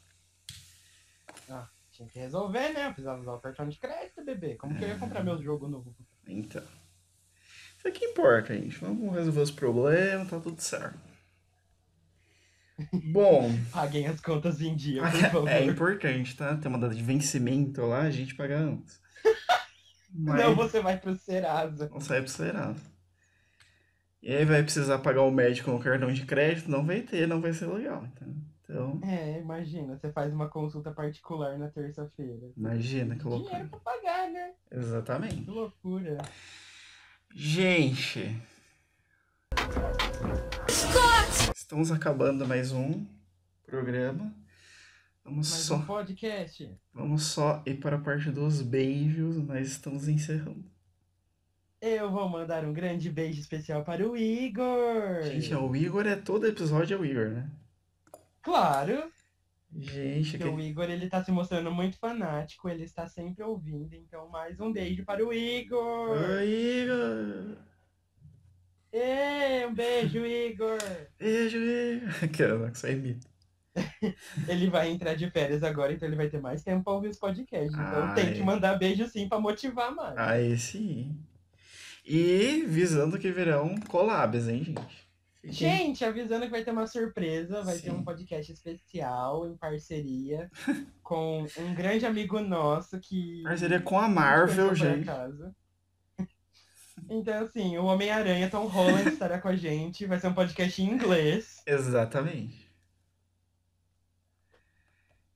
Ah, tinha que resolver, né? Eu precisava usar o cartão de crédito, bebê. Como que eu ia comprar meu jogo novo? Então. Isso aqui importa, gente. Vamos resolver os problemas, tá tudo certo. *laughs* Bom, Paguem as contas em dia, por *laughs* favor. é importante, tá? Tem uma data de vencimento lá, a gente paga antes. *laughs* Mas Não, você vai pro Serasa. não sai pro Serasa. E aí vai precisar pagar o médico no cartão de crédito, não vai ter, não vai ser legal. Então, então É, imagina, você faz uma consulta particular na terça-feira. imagina que Dinheiro loucura. pra pagar, né? Exatamente. Que loucura. Gente, estamos acabando mais um programa. Vamos Mais só, um podcast. vamos só ir para a parte dos beijos, nós estamos encerrando. Eu vou mandar um grande beijo especial para o Igor. Gente, é o Igor é todo episódio é o Igor, né? Claro, Gente, que... o Igor ele tá se mostrando muito fanático, ele está sempre ouvindo, então mais um beijo para o Igor. Oi, Igor! Ê, um beijo, Igor. Beijo, Igor! *laughs* Que era que imita. *laughs* Ele vai entrar de férias agora, então ele vai ter mais tempo para ouvir os podcasts. Então tem Ai. que mandar beijo sim para motivar mais. Aí sim. E visando que virão collabs, hein, gente? Gente, avisando que vai ter uma surpresa, vai ter Sim. um podcast especial em parceria *laughs* com um grande amigo nosso que. Parceria com a Marvel, gente acaso. Então, assim, o Homem-Aranha Tom Holland estará com a gente. Vai ser um podcast em inglês. Exatamente.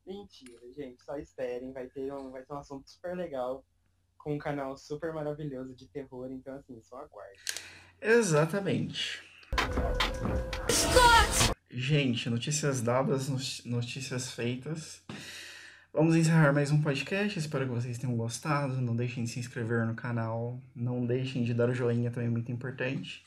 Mentira, gente, só esperem. Vai ter um, vai ter um assunto super legal com um canal super maravilhoso de terror. Então, assim, só aguarde. Exatamente. Gente, notícias dadas, notícias feitas. Vamos encerrar mais um podcast. Espero que vocês tenham gostado. Não deixem de se inscrever no canal. Não deixem de dar o joinha, também muito importante.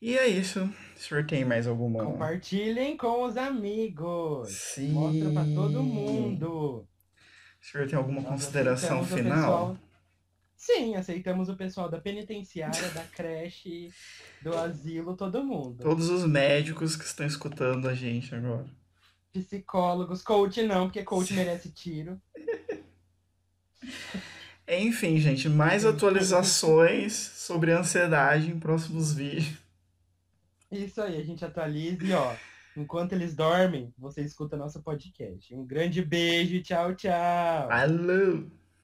E é isso. O senhor tem mais alguma? Compartilhem com os amigos. Sim. Mostra pra todo mundo. O senhor tem alguma Nós consideração final? Sim, aceitamos o pessoal da penitenciária, da creche, do *laughs* asilo, todo mundo. Todos os médicos que estão escutando a gente agora. Psicólogos, coach não, porque coach merece tiro. *laughs* Enfim, gente, mais atualizações sobre ansiedade em próximos vídeos. Isso aí, a gente atualiza e ó, enquanto eles dormem, você escuta nosso podcast. Um grande beijo, tchau, tchau. Alô!